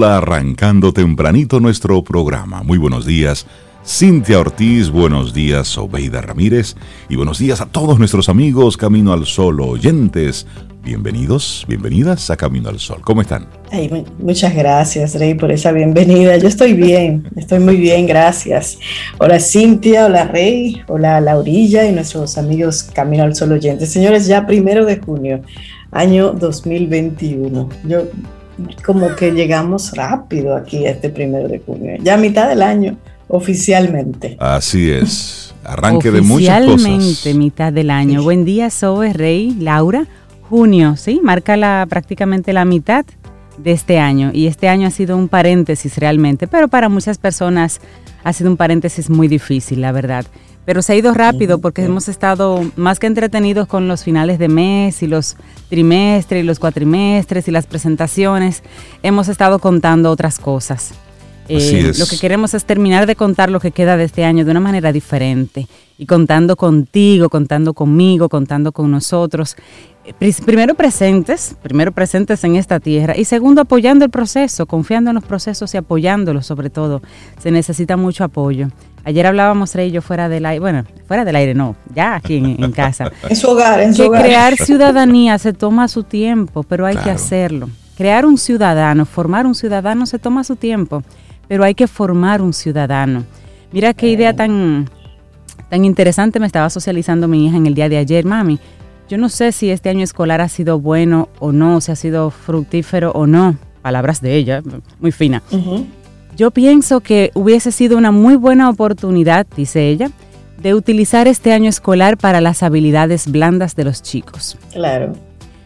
Arrancando tempranito nuestro programa. Muy buenos días, Cintia Ortiz, buenos días, Obeida Ramírez, y buenos días a todos nuestros amigos Camino al Sol oyentes. Bienvenidos, bienvenidas a Camino al Sol. ¿Cómo están? muchas gracias, Rey, por esa bienvenida. Yo estoy bien, estoy muy bien, gracias. Hola Cintia, hola Rey, hola Laurilla y nuestros amigos Camino al Sol oyentes. Señores, ya primero de junio, año 2021. Yo como que llegamos rápido aquí a este primero de junio, ya a mitad del año oficialmente. Así es, arranque de muchas cosas. Oficialmente mitad del año. Buen día, Zoe, Rey, Laura. Junio, sí, marca la, prácticamente la mitad de este año y este año ha sido un paréntesis realmente, pero para muchas personas ha sido un paréntesis muy difícil, la verdad. Pero se ha ido rápido porque hemos estado más que entretenidos con los finales de mes y los trimestres y los cuatrimestres y las presentaciones. Hemos estado contando otras cosas. Eh, lo que queremos es terminar de contar lo que queda de este año de una manera diferente y contando contigo, contando conmigo, contando con nosotros. Eh, primero presentes, primero presentes en esta tierra y segundo apoyando el proceso, confiando en los procesos y apoyándolos sobre todo. Se necesita mucho apoyo. Ayer hablábamos, Rey y yo, fuera del aire, bueno, fuera del aire no, ya aquí en, casa. en su hogar, en su que crear ciudadanía se toma su tiempo, pero hay que hacerlo. Crear un ciudadano, formar un ciudadano se toma su tiempo, pero hay que formar un ciudadano. Mira qué idea tan, tan interesante me estaba socializando mi hija en el día de ayer, mami. Yo no sé si este año escolar ha sido bueno o no, si ha sido fructífero o no. Palabras de ella, muy fina. Yo pienso que hubiese sido una muy buena oportunidad, dice ella, de utilizar este año escolar para las habilidades blandas de los chicos. Claro.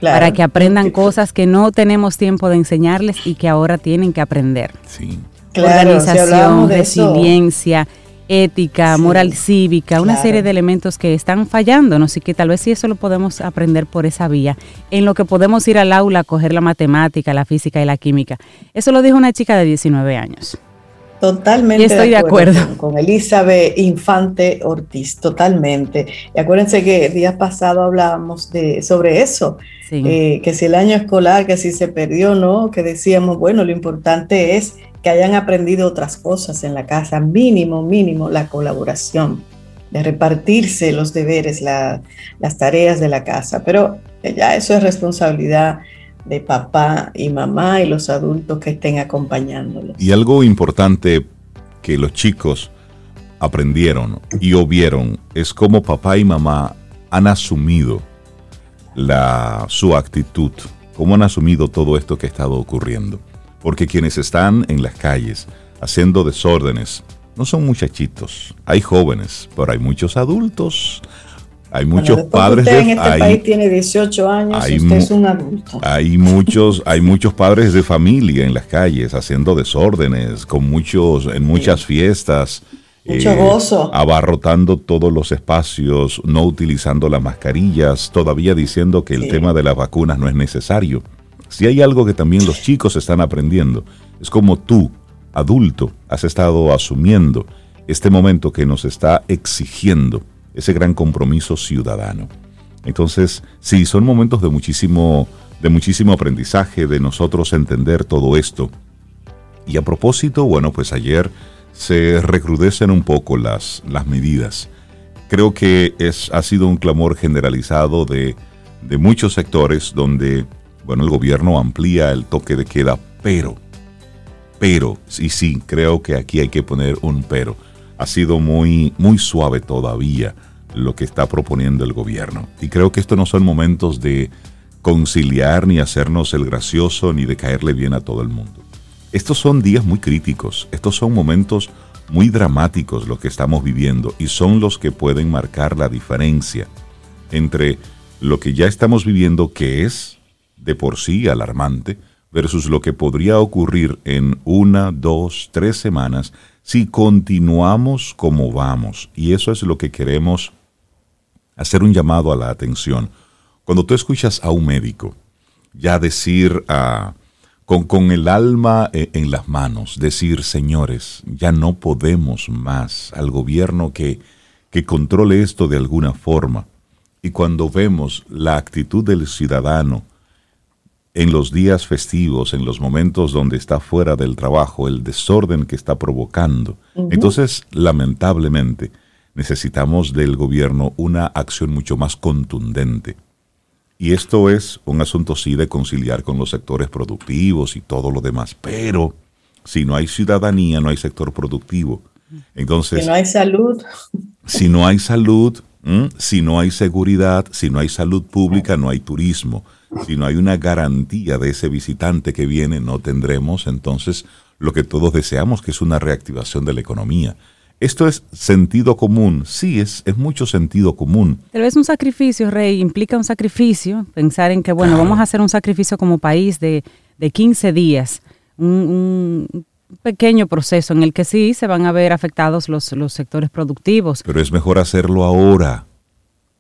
Claro. Para que aprendan cosas que no tenemos tiempo de enseñarles y que ahora tienen que aprender. Sí. Organización, resiliencia, ética, moral cívica, una serie de elementos que están fallándonos y que tal vez sí eso lo podemos aprender por esa vía, en lo que podemos ir al aula a coger la matemática, la física y la química. Eso lo dijo una chica de 19 años. Totalmente. estoy de acuerdo, Con, Elizabeth Infante Ortiz, totalmente. Y acuérdense que el día pasado hablábamos de, sobre eso, eh, que si el año escolar, que si se perdió, ¿no? Que decíamos, bueno, lo importante es que hayan aprendido otras cosas en la casa, mínimo, mínimo la colaboración, de repartirse los deberes, las tareas de la casa. Pero ya eso es responsabilidad de papá y mamá y los adultos que estén acompañándolos. Y algo importante que los chicos aprendieron y obvieron es cómo papá y mamá han asumido la, su actitud, cómo han asumido todo esto que ha estado ocurriendo. Porque quienes están en las calles haciendo desórdenes no son muchachitos, hay jóvenes, pero hay muchos adultos, hay muchos padres usted en este país tiene 18 años, usted es un adulto. Hay muchos, hay muchos padres de familia en las calles haciendo desórdenes, con muchos, en muchas fiestas. Mucho eh, gozo. Abarrotando todos los espacios, no utilizando las mascarillas, todavía diciendo que el tema de las vacunas no es necesario. Si hay algo que también los chicos están aprendiendo, es como tú, adulto, has estado asumiendo este momento que nos está exigiendo ese gran compromiso ciudadano. Entonces, sí, son momentos de muchísimo, de muchísimo aprendizaje, de nosotros entender todo esto. Y a propósito, bueno, pues ayer se recrudecen un poco las, las medidas. Creo que es, ha sido un clamor generalizado de, de muchos sectores donde, bueno, el gobierno amplía el toque de queda, pero, pero, sí, sí, creo que aquí hay que poner un pero ha sido muy, muy suave todavía lo que está proponiendo el gobierno. Y creo que estos no son momentos de conciliar ni hacernos el gracioso ni de caerle bien a todo el mundo. Estos son días muy críticos, estos son momentos muy dramáticos lo que estamos viviendo y son los que pueden marcar la diferencia entre lo que ya estamos viviendo que es de por sí alarmante versus lo que podría ocurrir en una, dos, tres semanas si continuamos como vamos. Y eso es lo que queremos hacer un llamado a la atención. Cuando tú escuchas a un médico ya decir ah, con, con, el alma eh, en las manos, decir, señores, ya no podemos más al gobierno que, que controle esto de alguna forma. Y cuando vemos la actitud del ciudadano en los días festivos, en los momentos donde está fuera del trabajo, el desorden que está provocando. Entonces, lamentablemente, necesitamos del gobierno una acción mucho más contundente. Y esto es un asunto sí de conciliar con los sectores productivos y todo lo demás, pero si no hay ciudadanía, no hay sector productivo. Entonces, si no hay salud. Si no hay salud, si no hay seguridad, si no hay salud pública, no hay turismo. Si no hay una garantía de ese visitante que viene, no tendremos entonces lo que todos deseamos, que es una reactivación de la economía. Esto es sentido común, sí, es, es mucho sentido común. Pero es un sacrificio, Rey, implica un sacrificio, pensar en que, bueno, vamos a hacer un sacrificio como país de, de 15 días, un, un, pequeño proceso en el que sí se van a ver afectados los, los sectores productivos. Pero es mejor hacerlo ahora.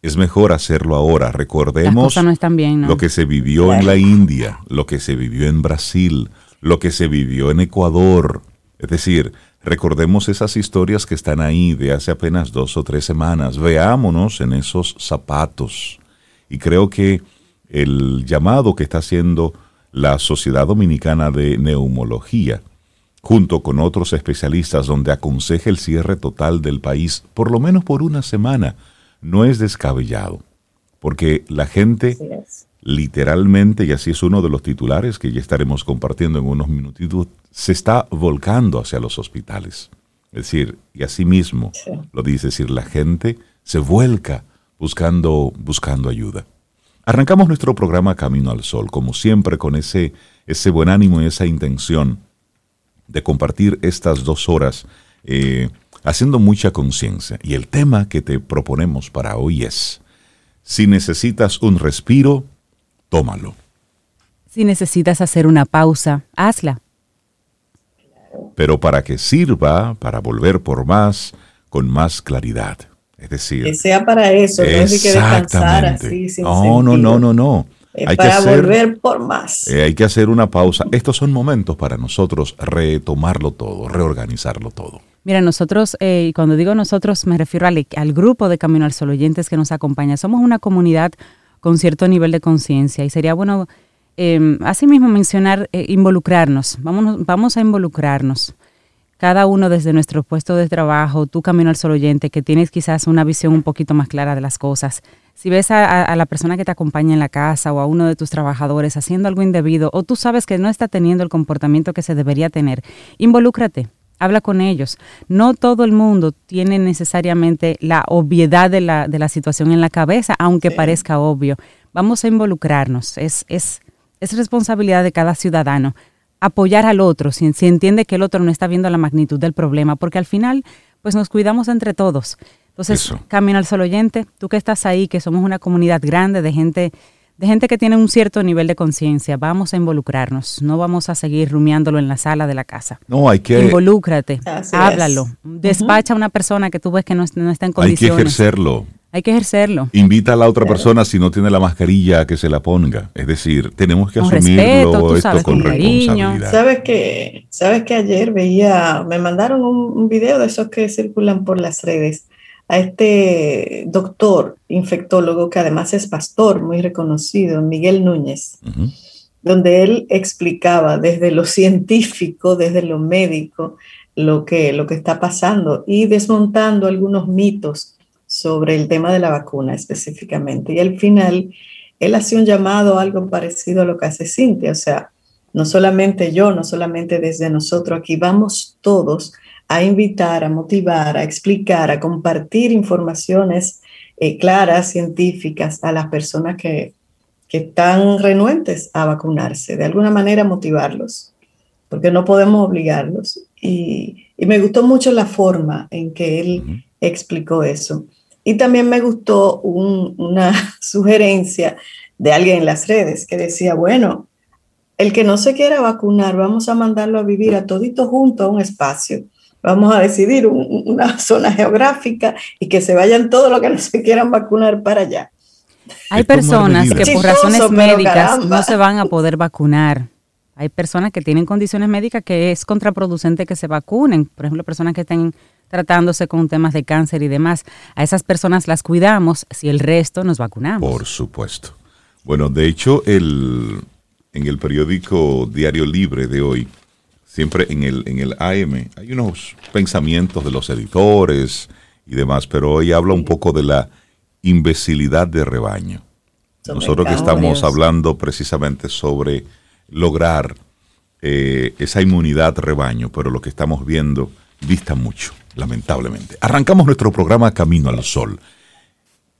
Es mejor hacerlo ahora. Recordemos lo que se vivió en la India, lo que se vivió en Brasil, lo que se vivió en Ecuador. Es decir, Recordemos esas historias que están ahí de hace apenas dos o tres semanas. Veámonos en esos zapatos. Y creo que el llamado que está haciendo la Sociedad Dominicana de Neumología, junto con otros especialistas donde aconseja el cierre total del país, por lo menos por una semana, no es descabellado. Porque la gente literalmente, y así es uno de los titulares que ya estaremos compartiendo en unos minutitos, se está volcando hacia los hospitales. Es decir, y así mismo lo dice, decir, la gente se vuelca buscando, buscando ayuda. Arrancamos nuestro programa Camino al Sol, como siempre, con ese, ese buen ánimo y esa intención de compartir estas dos horas eh, haciendo mucha conciencia. Y el tema que te proponemos para hoy es, si necesitas un respiro, tómalo. Si necesitas hacer una pausa, hazla. Pero para que sirva para volver por más, con más claridad. Es decir, que sea para eso, no es que descansar así sin No, no, no, no, no. Hay para que volver por más. Eh, hay que hacer una pausa. Estos son momentos para nosotros retomarlo todo, reorganizarlo todo. Mira, nosotros, eh, y cuando digo nosotros, me refiero al, al, grupo de Camino al Sol oyentes que nos acompaña. Somos una comunidad con cierto nivel de conciencia y sería bueno eh, asimismo mencionar eh, involucrarnos, vamos, vamos a involucrarnos. Cada uno desde nuestro puesto de trabajo, tú camino al sol oyente, que tienes quizás una visión un poquito más clara de las cosas. Si ves a, a la persona que te acompaña en la casa o a uno de tus trabajadores haciendo algo indebido o tú sabes que no está teniendo el comportamiento que se debería tener, involúcrate, habla con ellos. No todo el mundo tiene necesariamente la obviedad de la, de la situación en la cabeza, aunque parezca obvio. Vamos a involucrarnos. Es, es, es responsabilidad de cada ciudadano apoyar al otro si, si, entiende que el otro no está viendo la magnitud del problema, porque al final, pues nos cuidamos entre todos. Entonces, camino al solo oyente, tú que estás ahí, que somos una comunidad grande de gente de gente que tiene un cierto nivel de conciencia. Vamos a involucrarnos, no vamos a seguir rumiándolo en la sala de la casa. No, hay que... Involúcrate, háblalo, despacha a una persona que tú ves que no, está en condiciones. Hay que ejercerlo. Hay que ejercerlo. Invita a la otra persona si no tiene la mascarilla a que se la ponga. Es decir, tenemos que asumirlo esto con responsabilidad. Sabes que, sabes que ayer veía, me mandaron un, un video de esos que circulan por las redes a este doctor infectólogo que además es pastor muy reconocido, Miguel Núñez, donde él explicaba desde lo científico, desde lo médico, lo que, lo que está pasando y desmontando algunos mitos sobre el tema de la vacuna específicamente. Y al final, él hace un llamado algo parecido a lo que hace Cintia, o sea, no solamente yo, no solamente desde nosotros, aquí vamos todos a invitar, a motivar, a explicar, a compartir informaciones eh, claras, científicas a las personas que, que están renuentes a vacunarse, de alguna manera motivarlos, porque no podemos obligarlos. Y, y me gustó mucho la forma en que él explicó eso. Y también me gustó una sugerencia de alguien en las redes que decía, bueno, el que no se quiera vacunar, vamos a mandarlo a vivir a todito junto a un espacio vamos a decidir una zona geográfica y que se vayan todos los que no se quieran vacunar para allá. Hay personas que por razones médicas no se van a poder vacunar. Hay personas que tienen condiciones médicas que es contraproducente que se vacunen. Por ejemplo, personas que estén tratándose con temas de cáncer y demás. A esas personas las cuidamos si el resto nos vacunamos. Por supuesto. Bueno, de hecho, el, en el periódico Diario Libre de hoy, siempre en el, en el AM, hay unos pensamientos de los editores y demás, pero hoy habla un poco de la imbecilidad de rebaño. Nosotros que estamos hablando precisamente sobre lograr eh, esa inmunidad rebaño, pero lo que estamos viendo dista mucho, lamentablemente. Arrancamos nuestro programa Camino al Sol.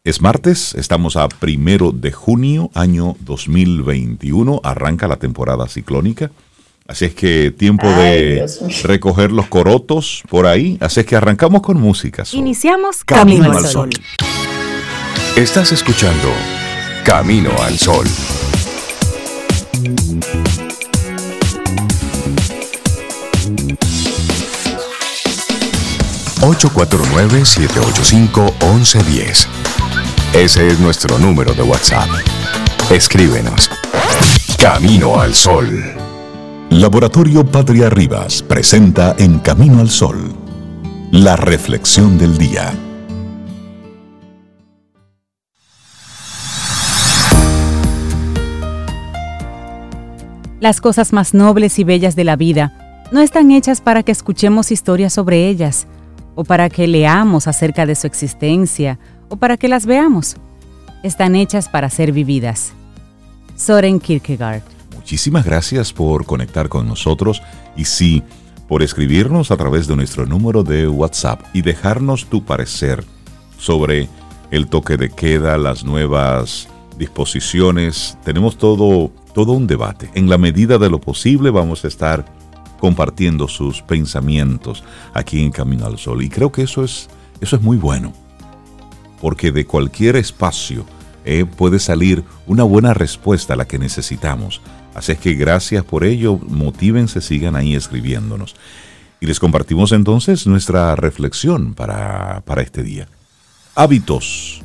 Es martes, estamos a primero de junio, año 2021, arranca la temporada ciclónica. Así es que tiempo de recoger los corotos por ahí. Así es que arrancamos con música. Iniciamos Camino, al Sol. Estás escuchando Camino al Sol. ...849-785-1110... Ese es nuestro número de WhatsApp. Escríbenos. Camino al Sol. Laboratorio Patria Rivas presenta en Camino al Sol la reflexión del día. Las cosas más nobles y bellas de la vida no están hechas para que escuchemos historias sobre ellas o para que leamos acerca de su existencia o para que las veamos. Están hechas para ser vividas. Soren Kierkegaard. Muchísimas gracias por conectar con nosotros y sí, por escribirnos a través de nuestro número de WhatsApp y dejarnos tu parecer sobre el toque de queda, las nuevas disposiciones. Tenemos todo, todo un debate. En la medida de lo posible vamos a estar compartiendo sus pensamientos aquí en Camino al Sol. Y creo que eso es, eso es muy bueno porque de cualquier espacio eh, puede salir una buena respuesta a la que necesitamos. Así es que gracias por ello, motívense, sigan ahí escribiéndonos. Y les compartimos entonces nuestra reflexión para, para este día. Hábitos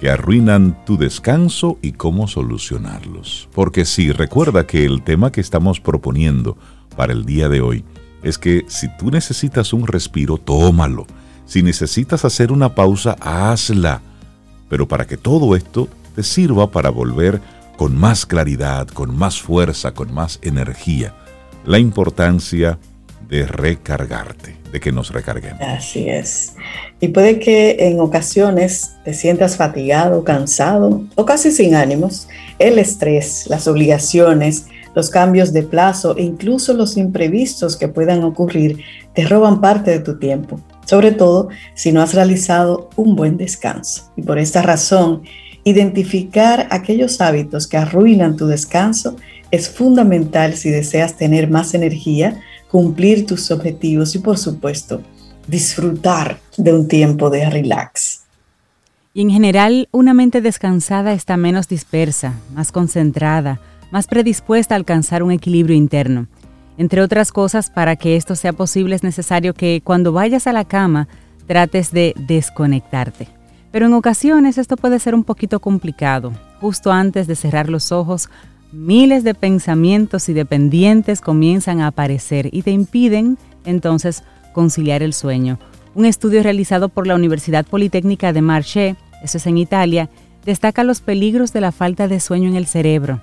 que arruinan tu descanso y cómo solucionarlos. Porque sí, recuerda que el tema que estamos proponiendo para el día de hoy es que si tú necesitas un respiro, tómalo si necesitas hacer una pausa, hazla. Pero para que todo esto te sirva para volver con más claridad, con más fuerza, con más energía. La importancia de recargarte, de que nos recarguemos. Así es. Y puede que en ocasiones te sientas fatigado, cansado o casi sin ánimos. El estrés, las obligaciones, los cambios de plazo e incluso los imprevistos que puedan ocurrir te roban parte de tu tiempo sobre todo si no has realizado un buen descanso. Y por esta razón, identificar aquellos hábitos que arruinan tu descanso es fundamental si deseas tener más energía, cumplir tus objetivos y por supuesto disfrutar de un tiempo de relax. Y en general, una mente descansada está menos dispersa, más concentrada, más predispuesta a alcanzar un equilibrio interno. Entre otras cosas, para que esto sea posible es necesario que cuando vayas a la cama trates de desconectarte. Pero en ocasiones esto puede ser un poquito complicado. Justo antes de cerrar los ojos, miles de pensamientos y de pendientes comienzan a aparecer y te impiden entonces conciliar el sueño. Un estudio realizado por la Universidad Politécnica de Marche, eso es en Italia, destaca los peligros de la falta de sueño en el cerebro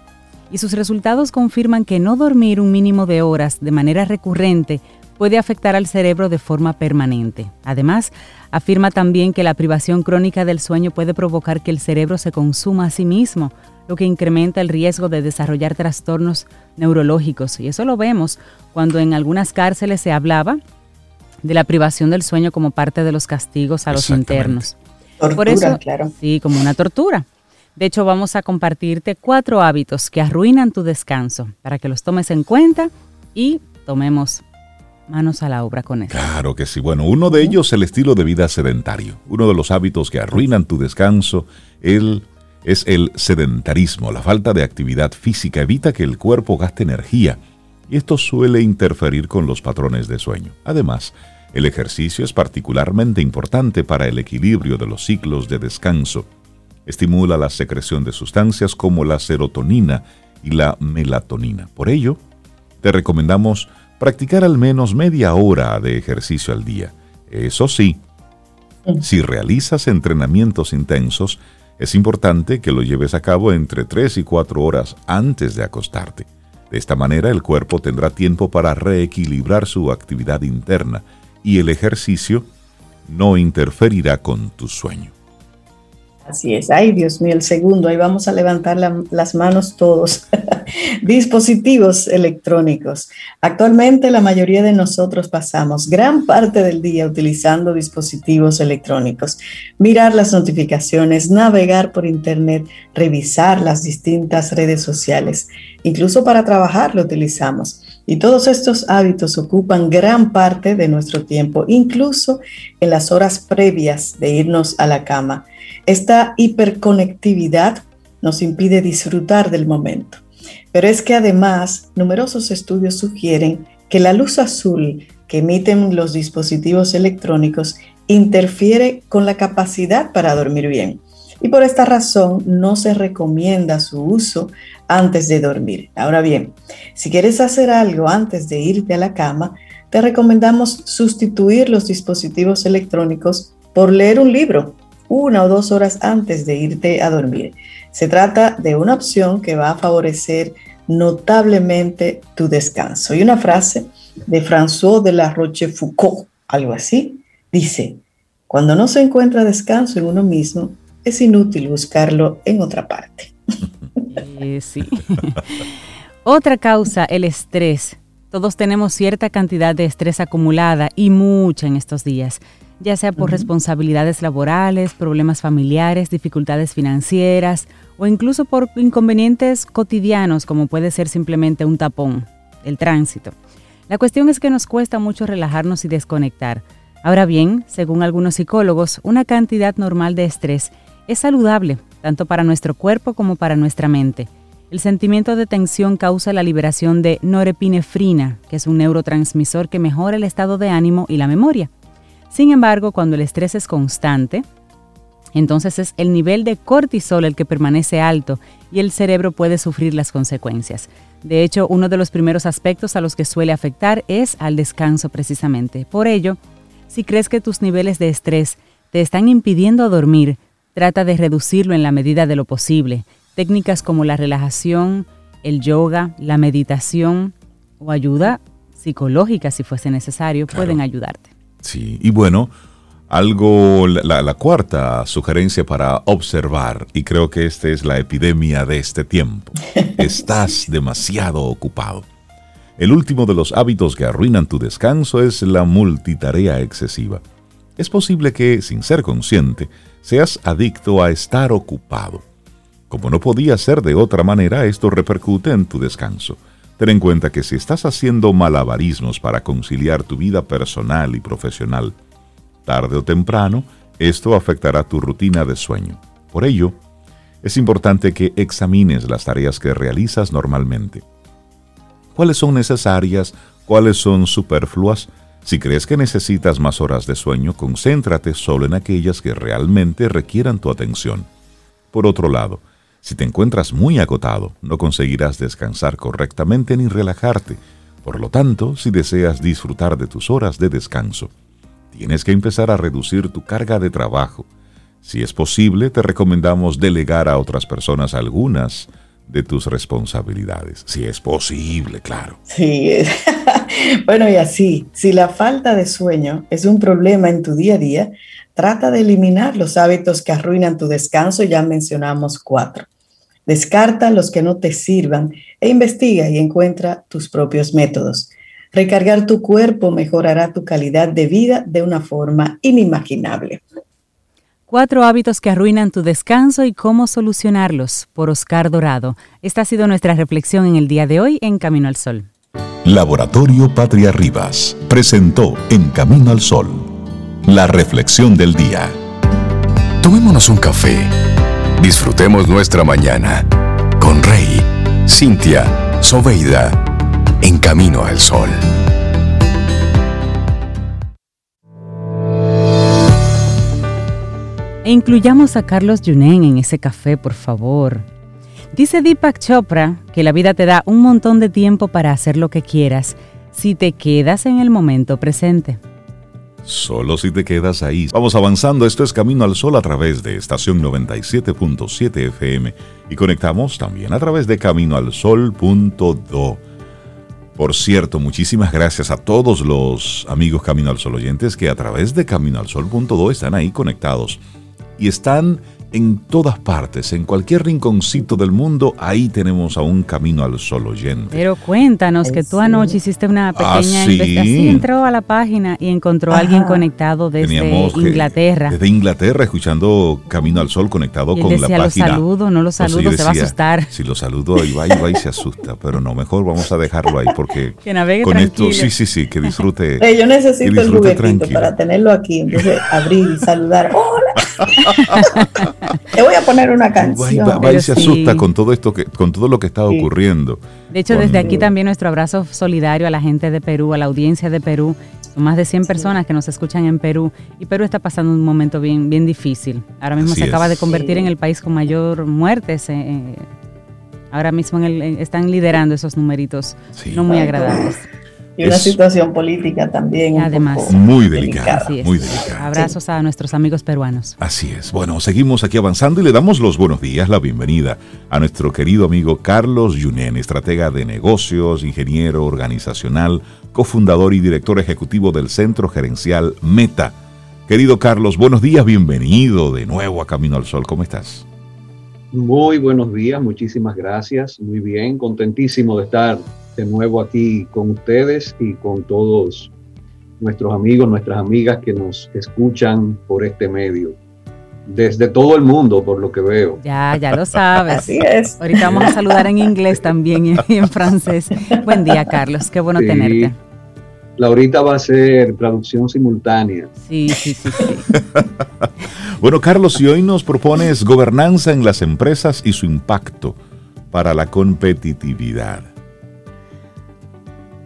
y sus resultados confirman que no dormir un mínimo de horas de manera recurrente puede afectar al cerebro de forma permanente. Además, afirma también que la privación crónica del sueño puede provocar que el cerebro se consuma a sí mismo, lo que incrementa el riesgo de desarrollar trastornos neurológicos. Y eso lo vemos cuando en algunas cárceles se hablaba de la privación del sueño como parte de los castigos a los internos. Por eso, claro. Sí, como una tortura. De hecho, vamos a compartirte cuatro hábitos que arruinan tu descanso para que los tomes en cuenta y tomemos manos a la obra con eso. Claro que sí. Bueno, uno de ellos es el estilo de vida sedentario. Uno de los hábitos que arruinan tu descanso el, es el sedentarismo. La falta de actividad física evita que el cuerpo gaste energía y esto suele interferir con los patrones de sueño. Además, el ejercicio es particularmente importante para el equilibrio de los ciclos de descanso estimula la secreción de sustancias como la serotonina y la melatonina. Por ello, te recomendamos practicar al menos media hora de ejercicio al día. Eso sí, si realizas entrenamientos intensos, Es importante que lo lleves a cabo entre 3 y 4 horas antes de acostarte. De esta manera el cuerpo tendrá tiempo para reequilibrar su actividad interna y el ejercicio no interferirá con tu sueño. Así es. Ay, Dios mío, el segundo. Ahí vamos a levantar las manos todos. Dispositivos electrónicos. Actualmente la mayoría de nosotros pasamos gran parte del día utilizando dispositivos electrónicos. Mirar las notificaciones, navegar por Internet, revisar las distintas redes sociales. Incluso para trabajar lo utilizamos. Y todos estos hábitos ocupan gran parte de nuestro tiempo, incluso en las horas previas de irnos a la cama. Esta hiperconectividad nos impide disfrutar del momento. Pero es que además numerosos estudios sugieren que la luz azul que emiten los dispositivos electrónicos interfiere con la capacidad para dormir bien. Y por esta razón no se recomienda su uso antes de dormir. Ahora bien, si quieres hacer algo antes de irte a la cama, te recomendamos sustituir los dispositivos electrónicos por leer un libro una o dos horas antes de irte a dormir. Se trata de una opción que va a favorecer notablemente tu descanso. Y una frase de François de la Rochefoucauld, algo así, dice, cuando no se encuentra descanso en uno mismo, es inútil buscarlo en otra parte. Eh, sí. otra causa, el estrés. Todos tenemos cierta cantidad de estrés acumulada y mucha en estos días ya sea por responsabilidades laborales, problemas familiares, dificultades financieras o incluso por inconvenientes cotidianos como puede ser simplemente un tapón, el tránsito. La cuestión es que nos cuesta mucho relajarnos y desconectar. Ahora bien, según algunos psicólogos, una cantidad normal de estrés es saludable, tanto para nuestro cuerpo como para nuestra mente. El sentimiento de tensión causa la liberación de norepinefrina, que es un neurotransmisor que mejora el estado de ánimo y la memoria. Sin embargo, cuando el estrés es constante, entonces es el nivel de cortisol el que permanece alto y el cerebro puede sufrir las consecuencias. De hecho, uno de los primeros aspectos a los que suele afectar es al descanso precisamente. Por ello, si crees que tus niveles de estrés te están impidiendo dormir, trata de reducirlo en la medida de lo posible. Técnicas como la relajación, el yoga, la meditación o ayuda psicológica si fuese necesario pueden ayudarte. Sí, y bueno, algo, la, cuarta sugerencia para observar, y creo que esta es la epidemia de este tiempo, estás demasiado ocupado. El último de los hábitos que arruinan tu descanso es la multitarea excesiva. Es posible que, sin ser consciente, seas adicto a estar ocupado. Como no podía ser de otra manera, esto repercute en tu descanso. Ten en cuenta que si estás haciendo malabarismos para conciliar tu vida personal y profesional, tarde o temprano, esto afectará tu rutina de sueño. Por ello, es importante que examines las tareas que realizas normalmente. ¿Cuáles son necesarias? ¿Cuáles son superfluas? Si crees que necesitas más horas de sueño, concéntrate solo en aquellas que realmente requieran tu atención. Por otro lado, si te encuentras muy agotado, no conseguirás descansar correctamente ni relajarte. Por lo tanto, si deseas disfrutar de tus horas de descanso, tienes que empezar a reducir tu carga de trabajo. Si es posible, te recomendamos delegar a otras personas algunas de tus responsabilidades. Si es posible, claro. Sí, bueno, y así, si la falta de sueño es un problema en tu día a día, trata de eliminar los hábitos que arruinan tu descanso, ya mencionamos cuatro. Descarta los que no te sirvan e investiga y encuentra tus propios métodos. Recargar tu cuerpo mejorará tu calidad de vida de una forma inimaginable. Cuatro hábitos que arruinan tu descanso y cómo solucionarlos por Oscar Dorado. Esta ha sido nuestra reflexión en el día de hoy en Camino al Sol. Laboratorio Patria Rivas presentó En Camino al Sol la reflexión del día. Tomémonos un café Disfrutemos nuestra mañana con Rey, Cintia, Soveida, en camino al sol. E incluyamos a Carlos Junen en ese café, por favor. Dice Deepak Chopra que la vida te da un montón de tiempo para hacer lo que quieras si te quedas en el momento presente. Solo si te quedas ahí. Vamos avanzando. Esto es Camino al Sol a través de estación 97.7 FM y conectamos también a través de caminoalsol.do. Por cierto, muchísimas gracias a todos los amigos Camino al Sol oyentes que a través de caminoalsol.do están ahí conectados y están en todas partes, en cualquier rinconcito del mundo, ahí tenemos a un camino al sol oyente. Pero cuéntanos que tú anoche hiciste una ah, pequeña investigación, entró a la página y encontró a alguien conectado desde Inglaterra. desde Inglaterra, escuchando Camino al Sol conectado con la página. Lo saludo, no lo saludo, se va a asustar. Si lo saludo, ahí va, y va y se asusta, pero no, mejor vamos a dejarlo ahí porque que navegue con esto, sí, sí, sí, que disfrute. yo necesito el juguetito para tenerlo aquí, entonces abrir y saludar. ¡Hola! Te voy a poner una canción. Va, y se asusta con todo esto que, con todo lo que está ocurriendo. De hecho, desde aquí también nuestro abrazo solidario a la gente de Perú, a la audiencia de Perú. Son más de 100 personas que nos escuchan en Perú y Perú está pasando un momento bien, bien difícil. Ahora mismo se acaba de convertir en el país con mayor muertes. Eh, eh, ahora mismo están liderando esos numeritos no muy agradables. Y una situación política también. Además. muy delicada. Muy delicada. Abrazos a nuestros amigos peruanos. Así es. Bueno, seguimos aquí avanzando y le damos los buenos días, la bienvenida a nuestro querido amigo Carlos Yunen, estratega de negocios, ingeniero organizacional, cofundador y director ejecutivo del Centro Gerencial Meta. Querido Carlos, buenos días, bienvenido de nuevo a Camino al Sol. ¿Cómo estás? Muy buenos días, muchísimas gracias. Muy bien, contentísimo de estar de nuevo aquí con ustedes y con todos nuestros amigos, nuestras amigas que nos escuchan por este medio. Desde todo el mundo, por lo que veo. Ya, ya lo sabes. Así es. Ahorita vamos a saludar en inglés también y en francés. Buen día, Carlos. Qué bueno tenerte. Laurita va a ser traducción simultánea. Sí, sí, sí, sí. bueno, Carlos, y hoy nos propones gobernanza en las empresas y su impacto para la competitividad.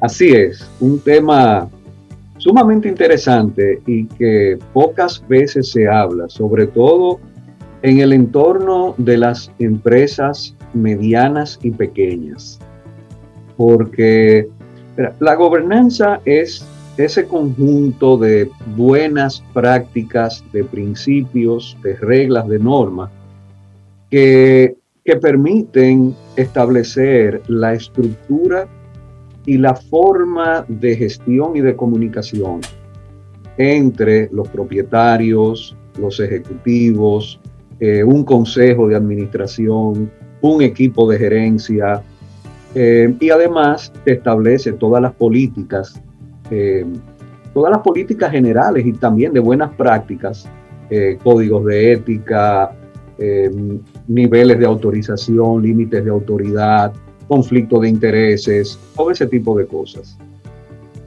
Así es, un tema sumamente interesante y que pocas veces se habla, sobre todo en el entorno de las empresas medianas y pequeñas. Porque la gobernanza es ese conjunto de buenas prácticas, de principios, de reglas, de normas que, que permiten establecer la estructura y la forma de gestión y de comunicación entre los propietarios, los ejecutivos, eh, un consejo de administración, un equipo de gerencia, eh, y además se establece todas las políticas, eh, todas las políticas generales y también de buenas prácticas, códigos de ética, niveles de autorización, límites de autoridad, conflicto de intereses, todo ese tipo de cosas.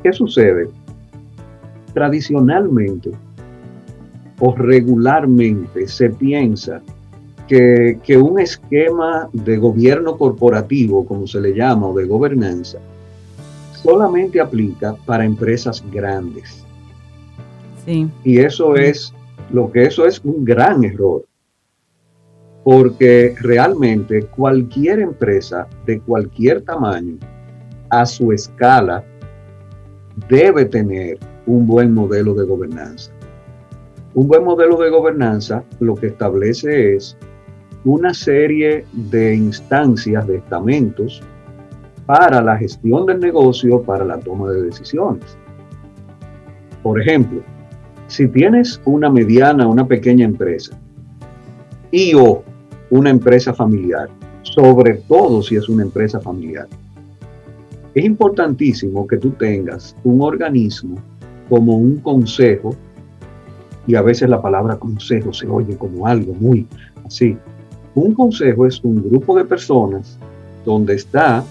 ¿Qué sucede? Tradicionalmente o regularmente se piensa que, que, un esquema de gobierno corporativo, como se le llama, o de gobernanza, solamente aplica para empresas grandes. Sí. Y eso es, lo que eso es un gran error porque realmente cualquier empresa de cualquier tamaño, a su escala, debe tener un buen modelo de gobernanza. Un buen modelo de gobernanza lo que establece es una serie de instancias, de estamentos para la gestión del negocio, para la toma de decisiones. Por ejemplo, si tienes una mediana, una pequeña empresa y o una empresa familiar, sobre todo si es una empresa familiar. Es importantísimo que tú tengas un organismo como un consejo, y a veces la palabra consejo se oye como algo muy así. Un consejo es un grupo de personas donde está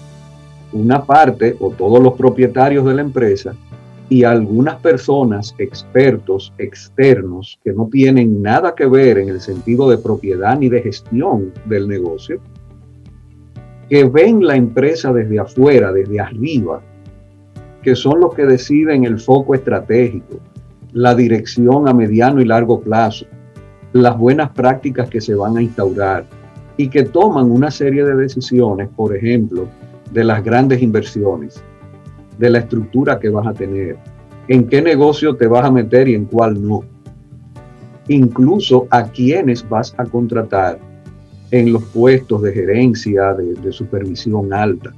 una parte o todos los propietarios de la empresa y algunas personas, expertos externos, que no tienen nada que ver en el sentido de propiedad ni de gestión del negocio, que ven la empresa desde afuera, desde arriba, que son los que deciden el foco estratégico, la dirección a mediano y largo plazo, las buenas prácticas que se van a instaurar y que toman una serie de decisiones, por ejemplo, de las grandes inversiones de la estructura que vas a tener, en qué negocio te vas a meter y en cuál no. Incluso a quiénes vas a contratar en los puestos de gerencia, de, supervisión alta.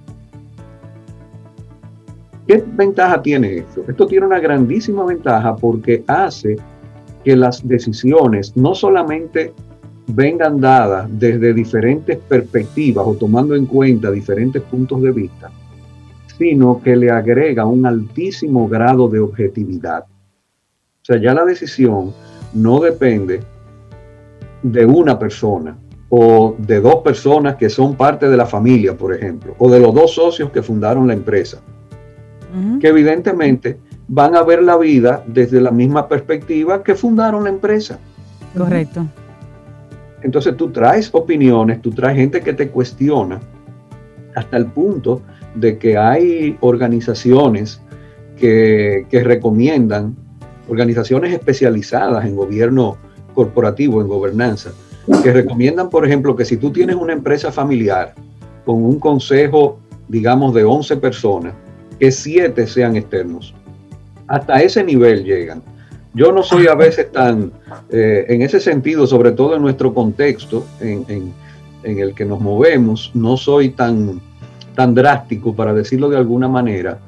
¿Qué ventaja tiene esto? Esto tiene una grandísima ventaja porque hace que las decisiones no solamente vengan dadas desde diferentes perspectivas o tomando en cuenta diferentes puntos de vista, sino que le agrega un altísimo grado de objetividad. O sea, ya la decisión no depende de una persona o de dos personas que son parte de la familia, por ejemplo, o de los dos socios que fundaron la empresa, que evidentemente van a ver la vida desde la misma perspectiva que fundaron la empresa. Correcto. Entonces tú traes opiniones, tú traes gente que te cuestiona hasta el punto de que hay organizaciones que, recomiendan, organizaciones especializadas en gobierno corporativo, en gobernanza, que recomiendan, por ejemplo, que si tú tienes una empresa familiar con un consejo, digamos, de 11 personas, que 7 sean externos. Hasta ese nivel llegan. Yo no soy a veces tan, eh, en ese sentido, sobre todo en nuestro contexto en, en el que nos movemos, no soy tan tan drástico, para decirlo de alguna manera,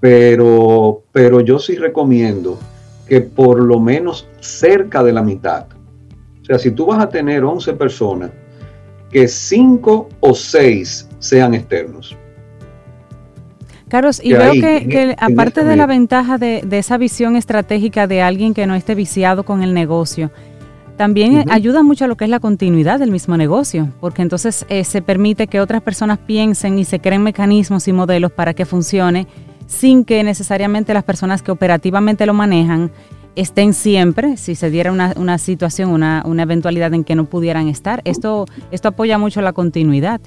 pero, pero yo sí recomiendo que por lo menos cerca de la mitad, o sea, si tú vas a tener 11 personas, que 5 o 6 sean externos. Carlos, y veo que, aparte de la ventaja de, de, esa visión estratégica de alguien que no esté viciado con el negocio, también ayuda mucho a lo que es la continuidad del mismo negocio, porque entonces eh, se permite que otras personas piensen y se creen mecanismos y modelos para que funcione sin que necesariamente las personas que operativamente lo manejan estén siempre, si se diera una, situación, una, una, eventualidad en que no pudieran estar. Esto, esto apoya mucho la continuidad.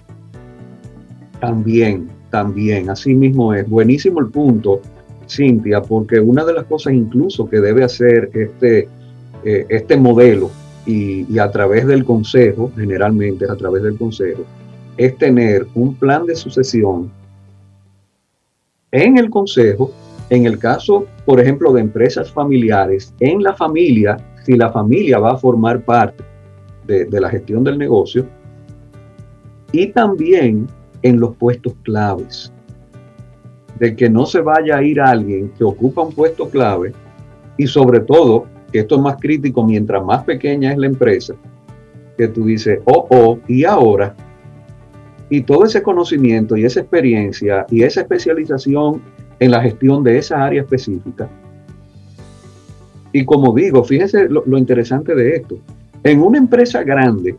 También, también, así mismo es. Buenísimo el punto, Cintia, porque una de las cosas incluso que debe hacer este eh, este modelo y, a través del consejo, generalmente a través del consejo, es tener un plan de sucesión en el consejo, en el caso, por ejemplo, de empresas familiares, en la familia, si la familia va a formar parte de, de la gestión del negocio, y también en los puestos claves, de que no se vaya a ir alguien que ocupa un puesto clave y sobre todo esto es más crítico mientras más pequeña es la empresa, que tú dices, oh, oh, y ahora, y todo ese conocimiento y esa experiencia y esa especialización en la gestión de esa área específica. Y como digo, fíjense lo, lo interesante de esto. En una empresa grande,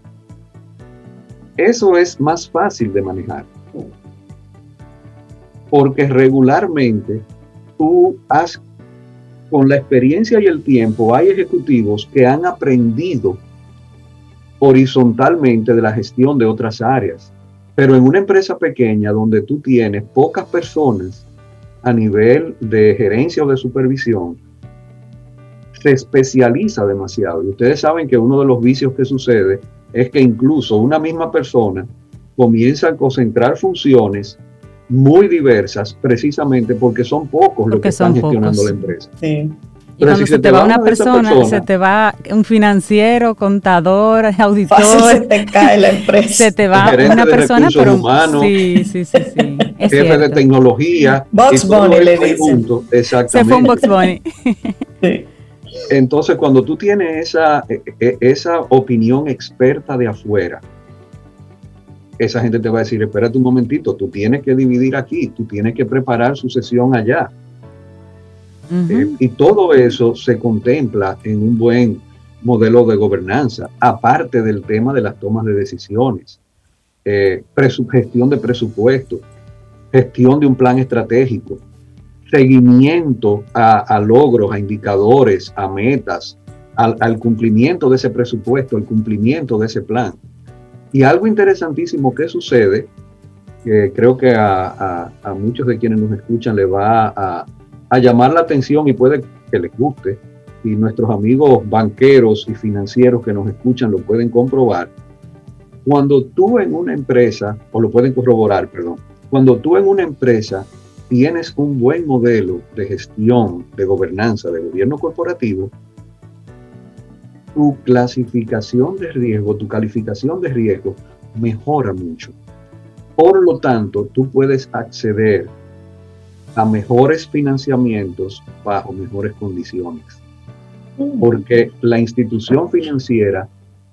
eso es más fácil de manejar. Porque regularmente tú has con la experiencia y el tiempo, hay ejecutivos que han aprendido horizontalmente de la gestión de otras áreas. Pero en una empresa pequeña donde tú tienes pocas personas a nivel de gerencia o de supervisión, se especializa demasiado. Y ustedes saben que uno de los vicios que sucede es que incluso una misma persona comienza a concentrar funciones muy diversas precisamente porque son pocos los que están gestionando la empresa. Sí. Y cuando se, te, va, una persona, se te va un financiero, contador, auditor. se te cae la empresa. Se te va una persona, pero. Humanos, sí, sí, sí. sí jefe de tecnología. Box Bunny le dicen. Exactamente. Se fue un Box Bunny. sí. Entonces, cuando tú tienes esa, e, e, esa opinión experta de afuera, esa gente te va a decir, espérate un momentito, tú tienes que dividir aquí, tú tienes que preparar su sesión allá. Eh, y todo eso se contempla en un buen modelo de gobernanza, aparte del tema de las tomas de decisiones, eh, gestión de presupuesto, gestión de un plan estratégico, seguimiento a, logros, a indicadores, a metas, al, al cumplimiento de ese presupuesto, el cumplimiento de ese plan. Y algo interesantísimo que sucede, que creo que a, muchos de quienes nos escuchan le va a, llamar la atención y puede que les guste, y nuestros amigos banqueros y financieros que nos escuchan lo pueden comprobar, cuando tú en una empresa, o lo pueden corroborar, perdón, cuando tú en una empresa tienes un buen modelo de gestión, de gobernanza, de gobierno corporativo, tu clasificación de riesgo, tu calificación de riesgo mejora mucho. Por lo tanto, tú puedes acceder a mejores financiamientos bajo mejores condiciones. Mm. Porque la institución financiera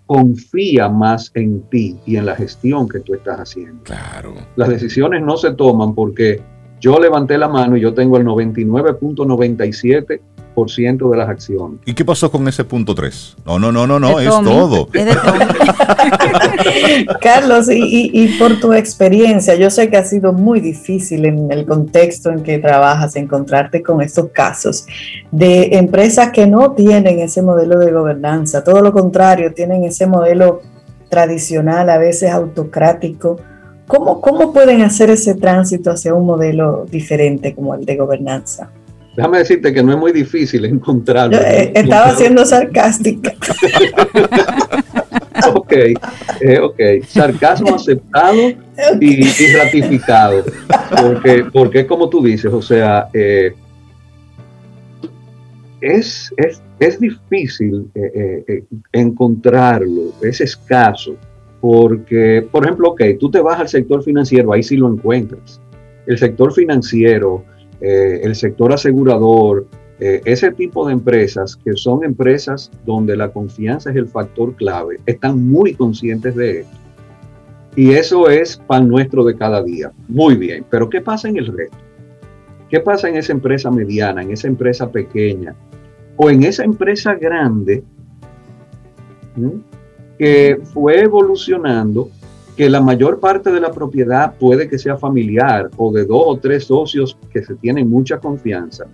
confía más en ti y en la gestión que tú estás haciendo. Claro. Las decisiones no se toman porque yo levanté la mano y yo tengo el 99.97 ciento de las acciones. ¿Y qué pasó con ese punto 3? No, no, no, no, no, es todo. Carlos, y, y, por tu experiencia, yo sé que ha sido muy difícil en el contexto en que trabajas encontrarte con estos casos de empresas que no tienen ese modelo de gobernanza, todo lo contrario, tienen ese modelo tradicional, a veces autocrático. ¿Cómo, ¿Cómo pueden hacer ese tránsito hacia un modelo diferente como el de gobernanza? Déjame decirte que no es muy difícil encontrarlo. Eh, estaba siendo sarcástica. ok, eh, ok. Sarcasmo aceptado y, ratificado. Porque, porque es como tú dices, o sea, eh, es, es, difícil encontrarlo, es escaso. Porque, por ejemplo, ok, tú te vas al sector financiero, ahí sí lo encuentras. El sector financiero, eh, el sector asegurador, eh, ese tipo de empresas que son empresas donde la confianza es el factor clave, están muy conscientes de esto. Y eso es pan nuestro de cada día. Muy bien, pero ¿qué pasa en el resto? ¿Qué pasa en esa empresa mediana, en esa empresa pequeña o en esa empresa grande que fue evolucionando que la mayor parte de la propiedad puede que sea familiar o de dos o tres socios que se tienen mucha confianza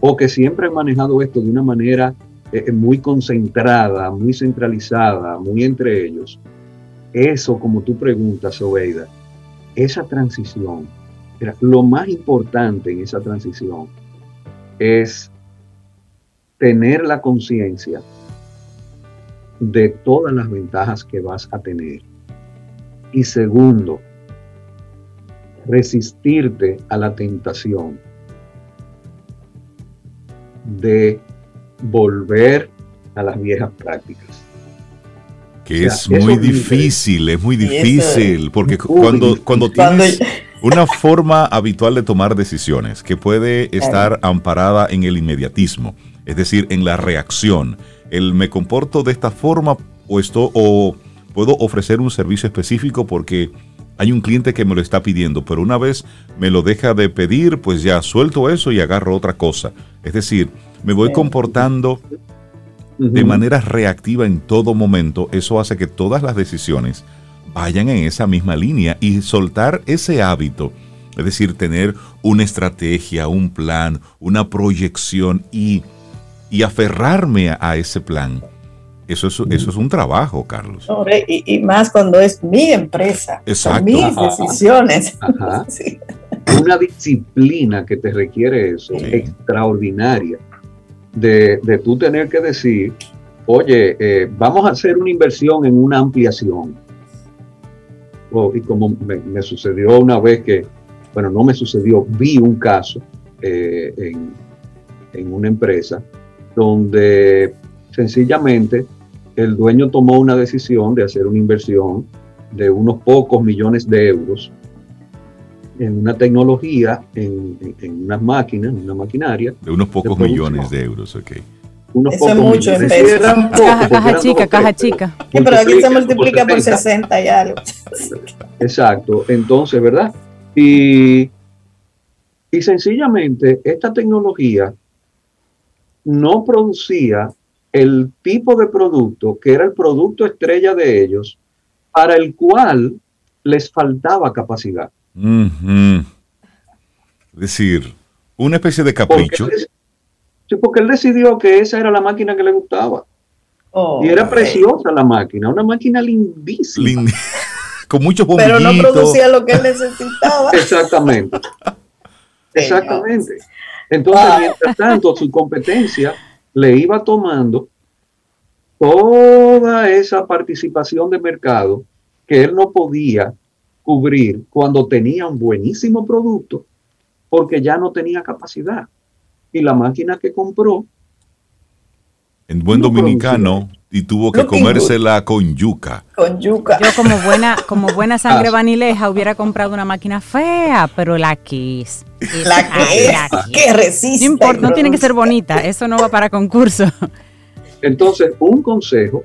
o que siempre han manejado esto de una manera eh, eh, muy concentrada, muy centralizada, muy entre ellos. Eso, como tú preguntas, Obeida, esa transición, lo más importante en esa transición es tener la conciencia de todas las ventajas que vas a tener y segundo, resistirte a la tentación de volver a las viejas prácticas. Que es muy difícil, es muy difícil, porque cuando, cuando tienes una forma habitual de tomar decisiones que puede estar amparada en el inmediatismo, es decir, en la reacción, el me comporto de esta forma o esto o puedo ofrecer un servicio específico porque hay un cliente que me lo está pidiendo, pero una vez me lo deja de pedir, pues ya suelto eso y agarro otra cosa. Es decir, me voy comportando de manera reactiva en todo momento. Eso hace que todas las decisiones vayan en esa misma línea y soltar ese hábito. Es decir, tener una estrategia, un plan, una proyección y, y aferrarme a ese plan eso es, eso es un trabajo, Carlos. y, más cuando es mi empresa, Exacto. mis decisiones. Una disciplina que te requiere eso, extraordinaria, de, de, tú tener que decir, oye, eh, vamos a hacer una inversión en una ampliación. y como me, sucedió una vez que, bueno, no me sucedió, vi un caso eh, en, en una empresa donde sencillamente el dueño tomó una decisión de hacer una inversión de unos pocos millones de euros en una tecnología, en, unas máquinas, en una maquinaria. De unos pocos millones de euros, ok. Unos Eso es mucho en Caja, chica, caja chica. pero aquí se multiplica por 60 y algo. Exacto. Entonces, ¿verdad? Y, y sencillamente esta tecnología no producía el tipo de producto que era el producto estrella de ellos, para el cual les faltaba capacidad. Es decir, una especie de capricho. sí, porque él decidió que esa era la máquina que le gustaba. Oh, y era preciosa la máquina, una máquina lindísima. con muchos bombillitos. Pero no producía lo que él necesitaba. Exactamente. Exactamente. Entonces, mientras tanto, su competencia le iba tomando toda esa participación de mercado que él no podía cubrir cuando tenía un buenísimo producto porque ya no tenía capacidad. Y la máquina que compró... En buen dominicano, y tuvo que comérsela con yuca. Con yuca. Yo como buena, como buena sangre ah. vanileja hubiera comprado una máquina fea, pero la Kiss. La que, que resiste. No importa, no tiene que ser bonita, eso no va para concurso. Entonces, un consejo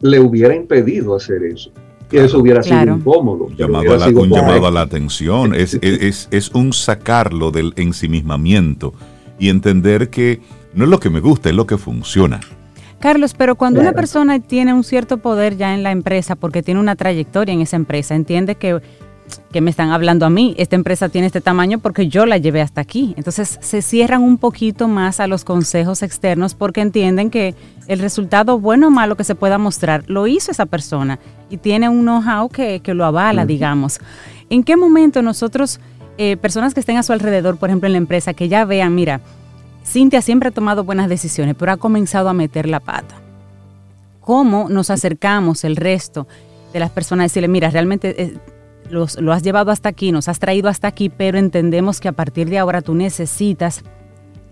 le hubiera impedido hacer eso. Y eso hubiera sido incómodo. Llamado, a la, un llamado a la atención, es, es, es un sacarlo del ensimismamiento y entender que no es lo que me gusta, es lo que funciona. Carlos, pero cuando una persona tiene un cierto poder ya en la empresa, porque tiene una trayectoria en esa empresa, entiende que, que, me están hablando a mí, esta empresa tiene este tamaño porque yo la llevé hasta aquí. Entonces se cierran un poquito más a los consejos externos porque entienden que el resultado bueno o malo que se pueda mostrar lo hizo esa persona y tiene un know-how que, que, lo avala, digamos. ¿En qué momento nosotros, eh, personas que estén a su alrededor, por ejemplo en la empresa, que ya vean, mira, Cintia siempre ha tomado buenas decisiones, pero ha comenzado a meter la pata. ¿Cómo nos acercamos el resto de las personas a decirle, mira, realmente eh, lo has llevado hasta aquí, nos has traído hasta aquí, pero entendemos que a partir de ahora tú necesitas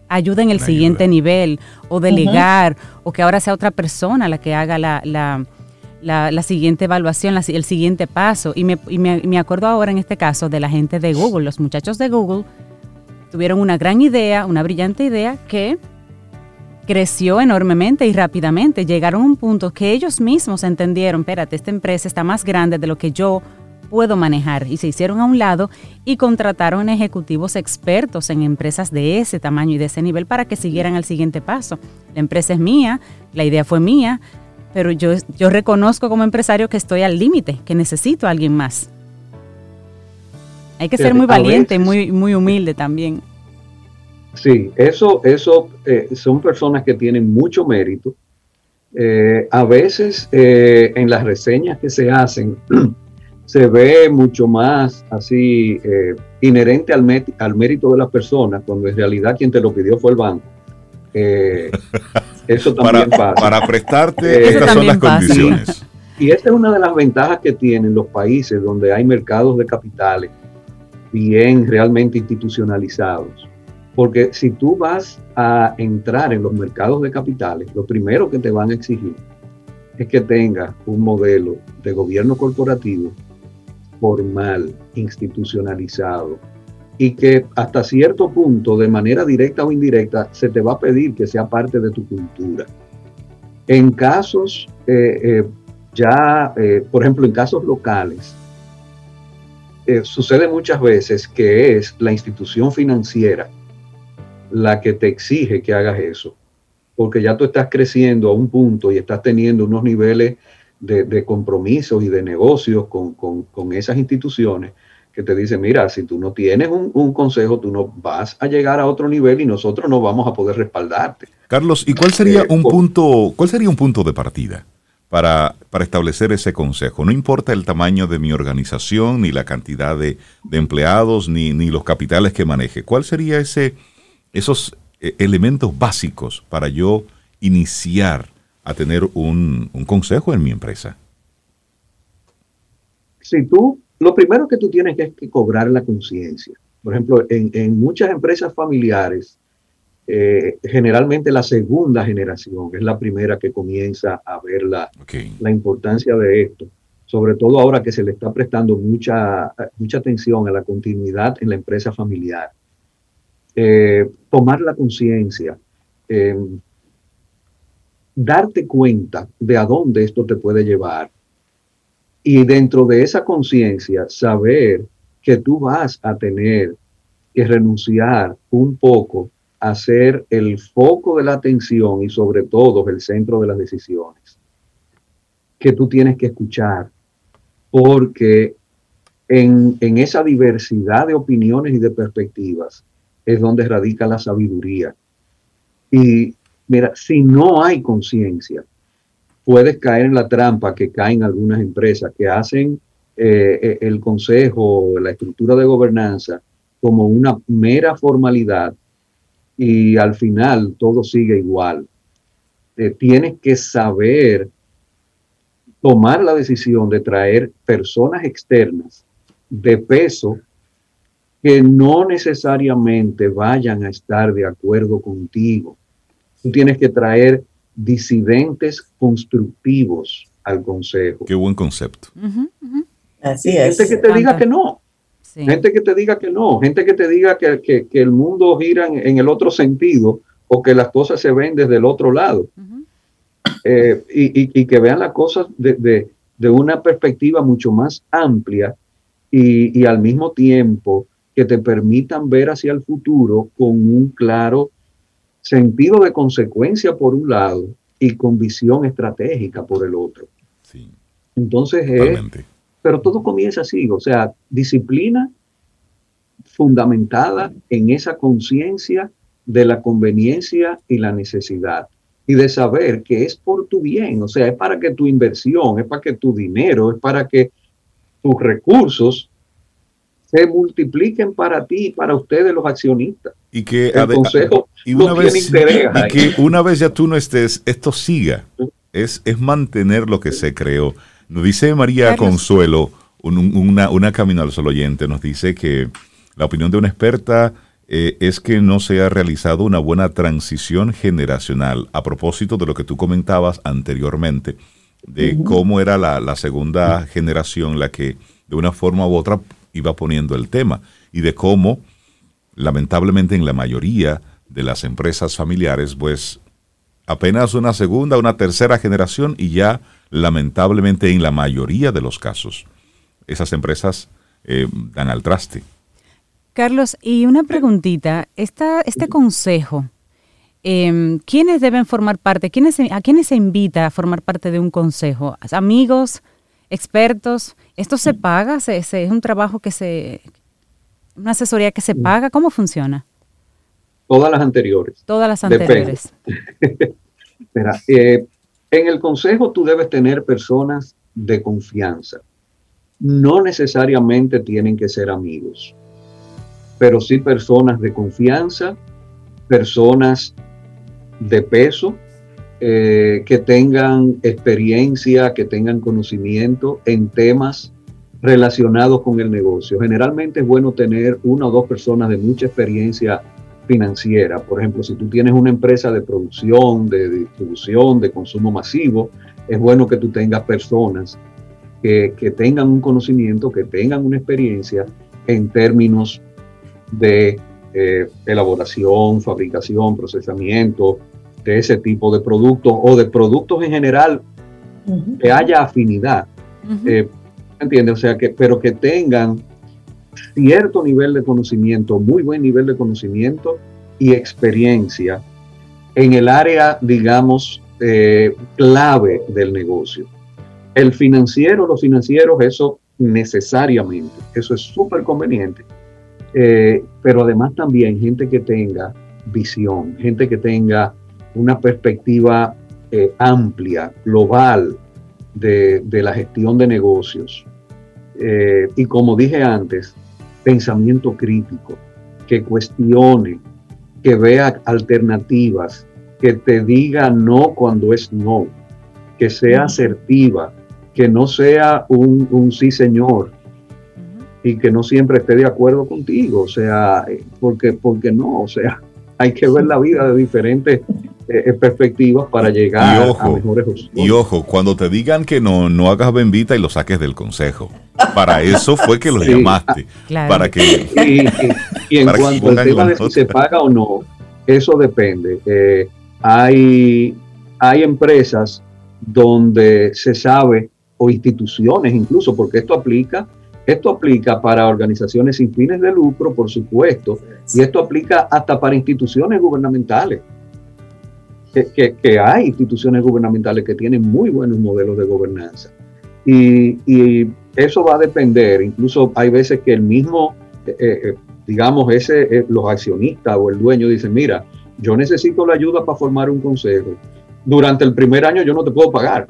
ayuda en el siguiente nivel o delegar o que ahora sea otra persona la que haga la, la, siguiente evaluación, el siguiente paso. Y, me, y me acuerdo ahora en este caso de la gente de Google, los muchachos de Google tuvieron una gran idea, una brillante idea que creció enormemente y rápidamente. Llegaron a un punto que ellos mismos entendieron, espérate, esta empresa está más grande de lo que yo puedo manejar y se hicieron a un lado y contrataron ejecutivos expertos en empresas de ese tamaño y de ese nivel para que siguieran al siguiente paso. La empresa es mía, la idea fue mía, pero yo, yo reconozco como empresario que estoy al límite, que necesito a alguien más. Hay que ser muy valiente, muy, muy humilde también. Sí, eso, eso eh, son personas que tienen mucho mérito. Eh, a veces eh, en las reseñas que se hacen se ve mucho más así inherente al, al, mérito de las personas, cuando en realidad quien te lo pidió fue el banco. eso también para, pasa. Para prestarte, estas son las condiciones. Y esta es una de las ventajas que tienen los países donde hay mercados de capitales bien realmente institucionalizados. Porque si tú vas a entrar en los mercados de capitales, lo primero que te van a exigir es que tengas un modelo de gobierno corporativo formal, institucionalizado, y que hasta cierto punto, de manera directa o indirecta, se te va a pedir que sea parte de tu cultura. En casos eh, eh, ya, eh, por ejemplo, en casos locales, eh, sucede muchas veces que es la institución financiera la que te exige que hagas eso, porque ya tú estás creciendo a un punto y estás teniendo unos niveles de, compromisos y de negocios con, esas instituciones que te dicen, mira, si tú no tienes un, un, consejo, tú no vas a llegar a otro nivel y nosotros no vamos a poder respaldarte. Carlos, ¿y cuál sería eh, un punto, cuál sería un punto de partida? Para, establecer ese consejo. No importa el tamaño de mi organización, ni la cantidad de, empleados, ni, los capitales que maneje. ¿Cuál sería ese, esos eh, elementos básicos para yo iniciar a tener un, consejo en mi empresa? Si tú, lo primero que tú tienes que es que cobrar la conciencia. Por ejemplo, en, en muchas empresas familiares, eh, generalmente la segunda generación es la primera que comienza a ver la, la, importancia de esto, sobre todo ahora que se le está prestando mucha, mucha atención a la continuidad en la empresa familiar. Eh, tomar la conciencia, em, darte cuenta de a dónde esto te puede llevar y dentro de esa conciencia saber que tú vas a tener que renunciar un poco a ser el foco de la atención y sobre todo el centro de las decisiones que tú tienes que escuchar, porque en, en esa diversidad de opiniones y de perspectivas es donde radica la sabiduría. Y mira, si no hay conciencia, puedes caer en la trampa que caen algunas empresas que hacen eh, eh, el consejo, la estructura de gobernanza como una mera formalidad y al final todo sigue igual. Eh, tienes que saber tomar la decisión de traer personas externas de peso que no necesariamente vayan a estar de acuerdo contigo. Tú tienes que traer disidentes constructivos al consejo. Qué buen concepto. Así es. Gente que te diga que no. Gente que te diga que no. Gente que te diga que, el mundo gira en, el otro sentido o que las cosas se ven desde el otro lado. Eh, y, que vean las cosas de, una perspectiva mucho más amplia y, al mismo tiempo que te permitan ver hacia el futuro con un claro sentido de consecuencia por un lado y con visión estratégica por el otro. Entonces, pero todo comienza así, o sea, disciplina fundamentada en esa conciencia de la conveniencia y la necesidad y de saber que es por tu bien, o sea, es para que tu inversión, es para que tu dinero, es para que tus recursos se multipliquen para ti y para ustedes los accionistas. Y que, el consejo y una, vez, y, que una vez ya tú no estés, esto siga. Es, es mantener lo que se creó. Nos dice María Consuelo, una, una camino al solo oyente, nos dice que la opinión de una experta eh, es que no se ha realizado una buena transición generacional. A propósito de lo que tú comentabas anteriormente, de cómo era la, la, segunda generación la que de una forma u otra iba poniendo el tema y de cómo, lamentablemente en la mayoría de las empresas familiares, pues apenas una segunda, una tercera generación y ya lamentablemente en la mayoría de los casos, esas empresas eh, dan al traste. Carlos, y una preguntita, esta, este consejo, em, ¿quiénes deben formar parte? ¿Quiénes, ¿A quiénes se invita a formar parte de un consejo? ¿Amigos? ¿Expertos? ¿Esto se paga? ¿Es un trabajo que se... una asesoría que se paga? ¿Cómo funciona? Todas las anteriores. Todas las anteriores. Mira, eh, en el consejo tú debes tener personas de confianza. No necesariamente tienen que ser amigos pero sí personas de confianza, personas de peso, eh, que tengan experiencia, que tengan conocimiento en temas relacionados con el negocio. Generalmente es bueno tener una o dos personas de mucha experiencia financiera. Por ejemplo, si tú tienes una empresa de producción, de distribución, de consumo masivo, es bueno que tú tengas personas que, que tengan un conocimiento, que tengan una experiencia en términos de eh, elaboración, fabricación, procesamiento de ese tipo de productos o de productos en general que haya afinidad. Eh, ¿Entiendes? O sea, que, pero que tengan cierto nivel de conocimiento, muy buen nivel de conocimiento y experiencia en el área, digamos, eh, clave del negocio. El financiero, los financieros, eso necesariamente, eso es súper conveniente eh, pero además también gente que tenga visión, gente que tenga una perspectiva eh, amplia, global de, la gestión de negocios. Y como dije antes, pensamiento crítico, que cuestione, que vea alternativas, que te diga no cuando es no, que sea asertiva, que no sea un, un sí señor, y que no siempre esté de acuerdo contigo, o sea, porque, porque no, o sea, hay que ver la vida de diferentes eh, perspectivas para llegar a mejores opciones. Y ojo, cuando te digan que no, no hagas bendita y lo saques del consejo. Para eso fue que lo llamaste. Para que, y, en cuanto al tema de si se paga o no, eso depende. Eh, hay, hay empresas donde se sabe, o instituciones incluso, porque esto aplica esto aplica para organizaciones sin fines de lucro, por supuesto, y esto aplica hasta para instituciones gubernamentales. Que, hay instituciones gubernamentales que tienen muy buenos modelos de gobernanza. Y, eso va a depender, incluso hay veces que el mismo, eh, eh, digamos, ese, eh, los accionistas o el dueño dicen, mira, yo necesito la ayuda para formar un consejo. Durante el primer año yo no te puedo pagar.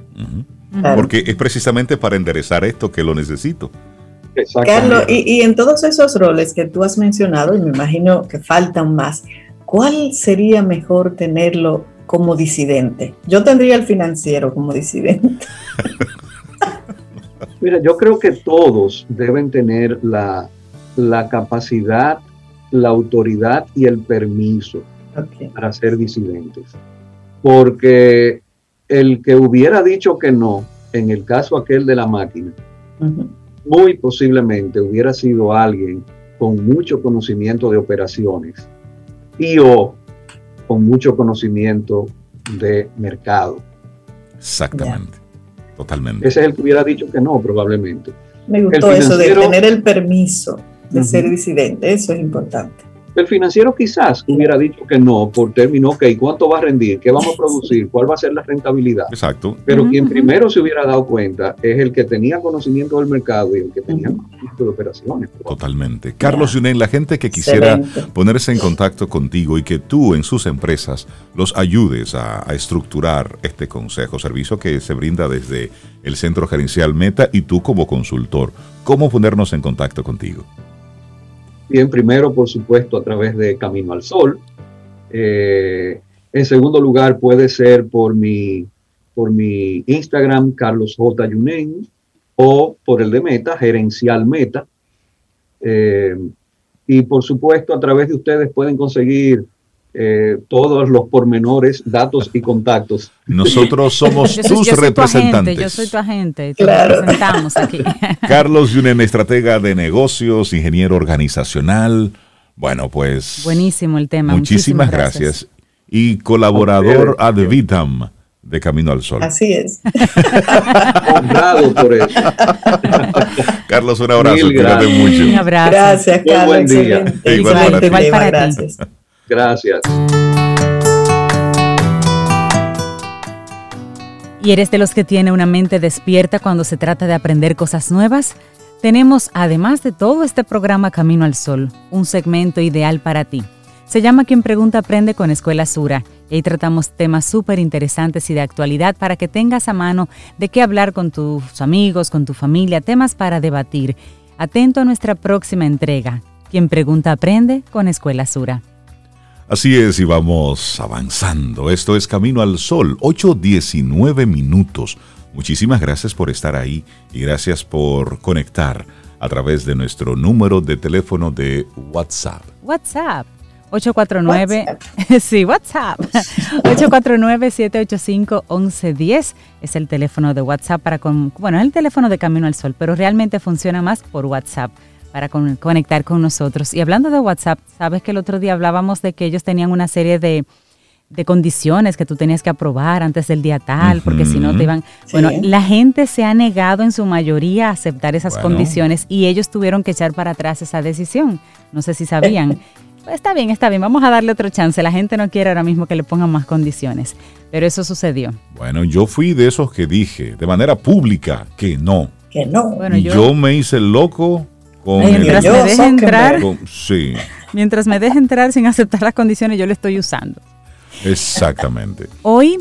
Porque es precisamente para enderezar esto que lo necesito. Carlos, y, en todos esos roles que tú has mencionado, y me imagino que faltan más, ¿cuál sería mejor tenerlo como disidente? Yo tendría el financiero como disidente. Mira, yo creo que todos deben tener la, la capacidad, la autoridad y el permiso para ser disidentes. Porque el que hubiera dicho que no, en el caso aquel de la máquina, muy posiblemente hubiera sido alguien con mucho conocimiento de operaciones y o con mucho conocimiento de mercado. Exactamente, totalmente. Ese es el que hubiera dicho que no, probablemente. Me gustó eso de tener el permiso de ser disidente, eso es importante. El financiero quizás hubiera dicho que no por término, ok, ¿cuánto va a rendir? ¿Qué vamos a producir? ¿Cuál va a ser la rentabilidad? Exacto. Pero quien primero se hubiera dado cuenta es el que tenía conocimiento del mercado y el que tenía conocimiento de operaciones. Totalmente. Carlos Yunen, la gente que quisiera ponerse en contacto contigo y que tú en sus empresas los ayudes a, a estructurar este consejo, servicio que se brinda desde el Centro Gerencial Meta y tú como consultor, ¿cómo ponernos en contacto contigo? Bien, primero, por supuesto, a través de Camino al Sol. Eh, en segundo lugar, puede ser por mi, por mi Instagram, Carlos J. Yunen, o por el de Meta, Gerencial Meta. Eh, y por supuesto, a través de ustedes pueden conseguir eh, todos los pormenores, datos y contactos. Nosotros somos tus representantes. yo soy tu agente, te representamos aquí. Carlos Yunen, estratega de negocios, ingeniero organizacional. Bueno, pues. Buenísimo el tema. Muchísimas, gracias. Y colaborador ad vitam de Camino al Sol. Así es. Honrado por eso. Carlos, un abrazo. mucho. Un abrazo. Gracias, Carlos. buen día. Igual, Igual para ti. Gracias. ¿Y eres de los que tiene una mente despierta cuando se trata de aprender cosas nuevas? Tenemos, además de todo este programa Camino al Sol, un segmento ideal para ti. Se llama Quien Pregunta Aprende con Escuela Sura. Y ahí tratamos temas súper interesantes y de actualidad para que tengas a mano de qué hablar con tus amigos, con tu familia, temas para debatir. Atento a nuestra próxima entrega. Quien Pregunta Aprende con Escuela Sura. Así es, y vamos avanzando. Esto es Camino al Sol, 8.19 minutos. Muchísimas gracias por estar ahí y gracias por conectar a través de nuestro número de teléfono de WhatsApp. WhatsApp. 849, sí, WhatsApp. 849-785-1110 es el teléfono de WhatsApp para con, bueno, es el teléfono de Camino al Sol, pero realmente funciona más por WhatsApp para conectar con nosotros. Y hablando de WhatsApp, sabes que el otro día hablábamos de que ellos tenían una serie de, condiciones que tú tenías que aprobar antes del día tal, porque si no te iban... Bueno, la gente se ha negado en su mayoría a aceptar esas condiciones y ellos tuvieron que echar para atrás esa decisión. No sé si sabían. Pues está bien, está bien, vamos a darle otro chance. La gente no quiere ahora mismo que le pongan más condiciones, pero eso sucedió. Bueno, yo fui de esos que dije de manera pública que no. Que no. Bueno, yo, me hice loco mientras me deje entrar, mientras me deje entrar sin aceptar las condiciones, yo lo estoy usando. Exactamente. Hoy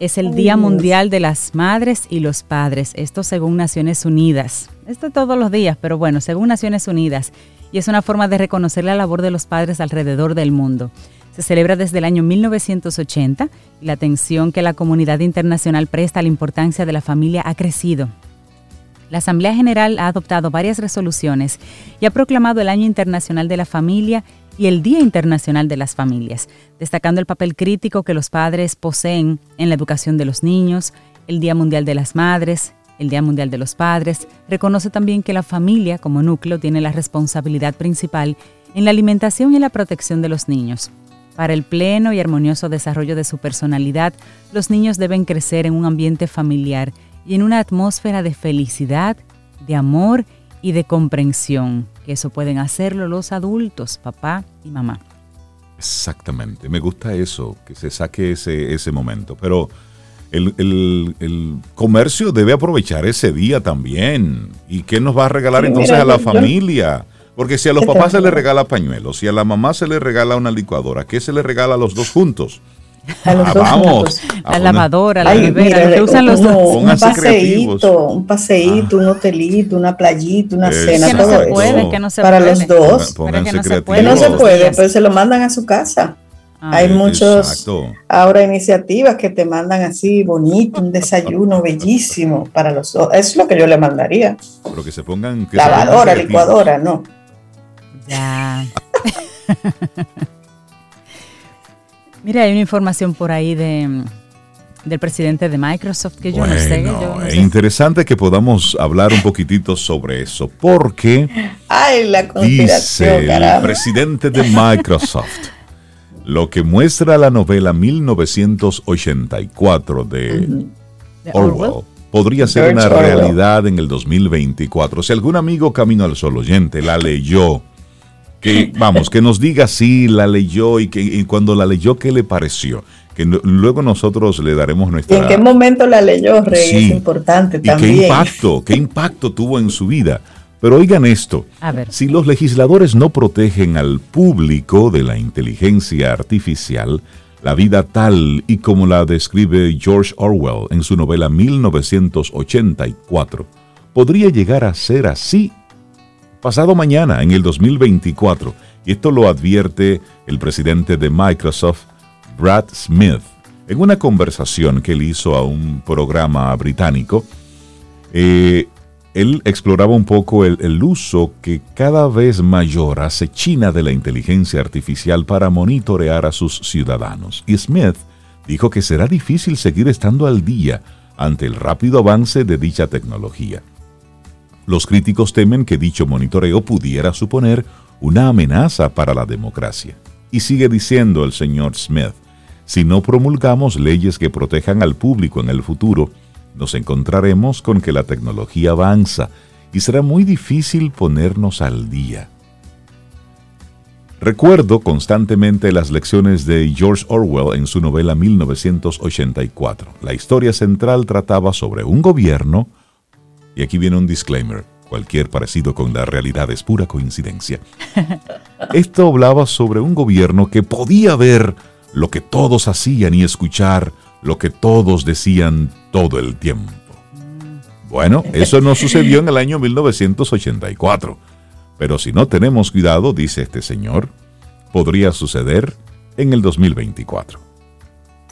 es el Día Mundial de las Madres y los Padres, esto según Naciones Unidas. Esto todos los días, pero bueno, según Naciones Unidas. Y es una forma de reconocer la labor de los padres alrededor del mundo. Se celebra desde el año 1980 y la atención que la comunidad internacional presta a la importancia de la familia ha crecido la Asamblea General ha adoptado varias resoluciones y ha proclamado el Año Internacional de la Familia y el Día Internacional de las Familias, destacando el papel crítico que los padres poseen en la educación de los niños, el Día Mundial de las Madres, el Día Mundial de los Padres, reconoce también que la familia como núcleo tiene la responsabilidad principal en la alimentación y la protección de los niños. Para el pleno y armonioso desarrollo de su personalidad, los niños deben crecer en un ambiente familiar y en una atmósfera de felicidad, de amor y de comprensión, que eso pueden hacerlo los adultos, papá y mamá. Exactamente, me gusta eso, que se saque ese, ese momento, pero el, el, comercio debe aprovechar ese día también. ¿Y qué nos va a regalar entonces a la familia? Porque si a los papás se les regala pañuelos, si a la mamá se le regala una licuadora, ¿qué se le regala a los dos juntos? Ah, vamos. La lavadora, la nevera, que usan los dos. Un paseíto, un paseíto, un hotelito, una playita, una cena. Que no se puede, que no se Para puede. los dos. que no se puede, no se puede, pero se lo mandan a su casa. Ah, Hay muchos ahora iniciativas que te mandan así bonito, un desayuno bellísimo para los dos. Eso es lo que yo le mandaría. Pero que se pongan. Lavadora, licuadora, no. Ya. Mira, hay una información por ahí de del presidente de Microsoft que yo no sé. es interesante que podamos hablar un poquitito sobre eso, porque Ay, la dice el presidente de Microsoft lo que muestra la novela 1984 de, Orwell podría ser una realidad en el 2024. Si algún amigo Camino al Sol oyente la leyó, que vamos, que nos diga si la leyó y que cuando la leyó, ¿qué le pareció? Que luego nosotros le daremos nuestra... ¿Y en qué momento la leyó, Rey? es importante también. ¿Qué impacto, qué impacto tuvo en su vida? Pero oigan esto, si los legisladores no protegen al público de la inteligencia artificial, la vida tal y como la describe George Orwell en su novela 1984 podría llegar a ser así pasado mañana, en el 2024. Y esto lo advierte el presidente de Microsoft, Brad Smith, en una conversación que él hizo a un programa británico. Eh, él exploraba un poco el, uso que cada vez mayor hace China de la inteligencia artificial para monitorear a sus ciudadanos. Y Smith dijo que será difícil seguir estando al día ante el rápido avance de dicha tecnología. Los críticos temen que dicho monitoreo pudiera suponer una amenaza para la democracia. Y sigue diciendo el señor Smith, si no promulgamos leyes que protejan al público en el futuro, nos encontraremos con que la tecnología avanza y será muy difícil ponernos al día. Recuerdo constantemente las lecciones de George Orwell en su novela 1984. La historia central trataba sobre un gobierno, y aquí viene un disclaimer, cualquier parecido con la realidad es pura coincidencia. Esto hablaba sobre un gobierno que podía ver lo que todos hacían y escuchar lo que todos decían todo el tiempo. Bueno, eso no sucedió en el año 1984, pero si no tenemos cuidado, dice este señor, podría suceder en el 2024.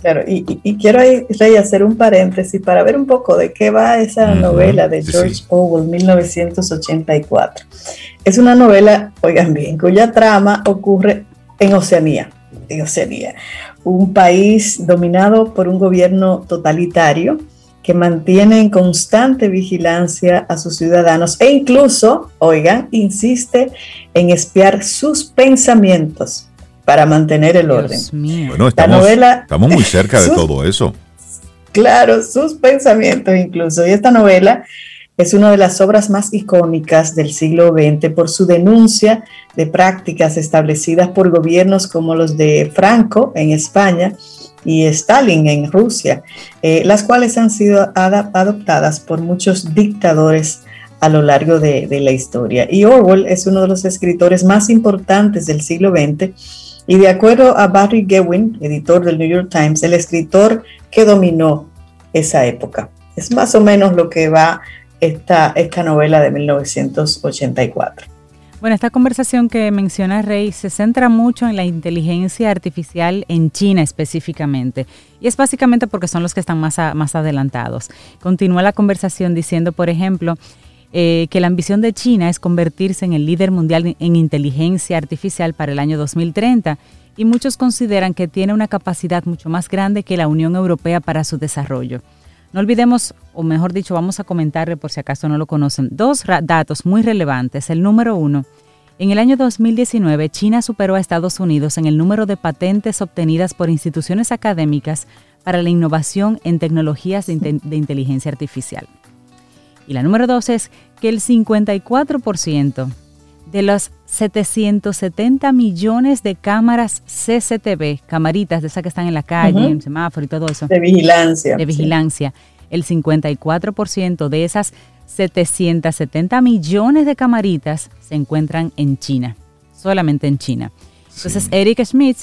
Claro, y, quiero ahí, hacer un paréntesis para ver un poco de qué va esa novela de George Orwell, 1984. Es una novela, oigan bien, cuya trama ocurre en Oceanía, en Oceanía, un país dominado por un gobierno totalitario que mantiene en constante vigilancia a sus ciudadanos e incluso, oigan, insiste en espiar sus pensamientos para mantener el orden. Bueno, estamos, estamos muy cerca de todo eso. Claro, sus pensamientos incluso. Y esta novela es una de las obras más icónicas del siglo XX por su denuncia de prácticas establecidas por gobiernos como los de Franco en España y Stalin en Rusia, eh, las cuales han sido adoptadas por muchos dictadores a lo largo de, de, la historia. Y Orwell es uno de los escritores más importantes del siglo XX y de acuerdo a Barry Gewin, editor del New York Times, el escritor que dominó esa época. Es más o menos lo que va esta, esta novela de 1984. Bueno, esta conversación que menciona Rey se centra mucho en la inteligencia artificial en China específicamente. Y es básicamente porque son los que están más, más adelantados. Continúa la conversación diciendo, por ejemplo, eh, que la ambición de China es convertirse en el líder mundial en inteligencia artificial para el año 2030 y muchos consideran que tiene una capacidad mucho más grande que la Unión Europea para su desarrollo. No olvidemos, o mejor dicho, vamos a comentarle por si acaso no lo conocen, dos datos muy relevantes. El número uno, en el año 2019 China superó a Estados Unidos en el número de patentes obtenidas por instituciones académicas para la innovación en tecnologías de, inteligencia artificial. Y la número dos es que el 54% de los 770 millones de cámaras CCTV, camaritas de esas que están en la calle, en semáforo y todo eso. De vigilancia. De vigilancia. El 54% de esas 770 millones de camaritas se encuentran en China, solamente en China. Entonces, Eric Schmidt,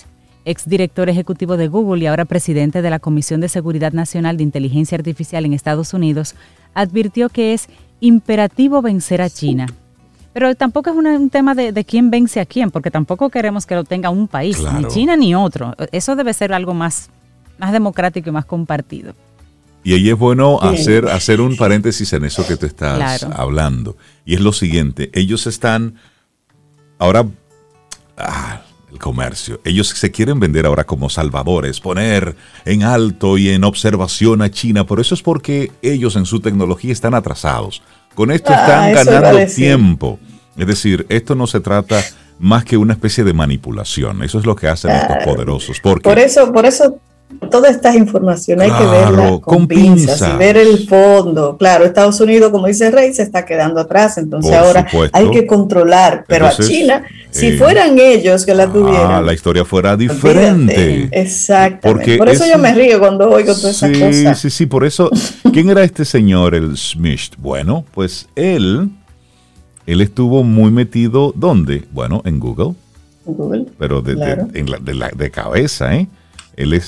exdirector ejecutivo de Google y ahora presidente de la Comisión de Seguridad Nacional de Inteligencia Artificial en Estados Unidos, advirtió que es imperativo vencer a China pero tampoco es un tema de, quién vence a quién, porque tampoco queremos que lo tenga un país, ni China ni otro. Eso debe ser algo más, más democrático y más compartido. Y ahí es bueno hacer, hacer un paréntesis en eso que tú estás hablando. Y es lo siguiente, ellos están, ahora Ah, el comercio. Ellos se quieren vender ahora como salvadores, poner en alto y en observación a China. Por eso es porque ellos en su tecnología están atrasados. Con esto están ah, ganando tiempo. Es decir, esto no se trata más que una especie de manipulación. Eso es lo que hacen estos poderosos. Porque, por eso, por eso todas estas informaciones hay que verlas con, pinzas, y ver el fondo. Claro, Estados Unidos, como dice Rey, se está quedando atrás, entonces ahora hay que controlar. Pero a China, si eh, fueran ellos que la ah, tuvieran, la historia fuera diferente. Exactamente. por eso yo me río cuando oigo todas esas cosas. Sí, sí, por eso. ¿Quién era este señor, el Smith? Bueno, pues él, él estuvo muy metido, ¿dónde? Bueno, en Google. Google. Pero de, de cabeza, ¿eh?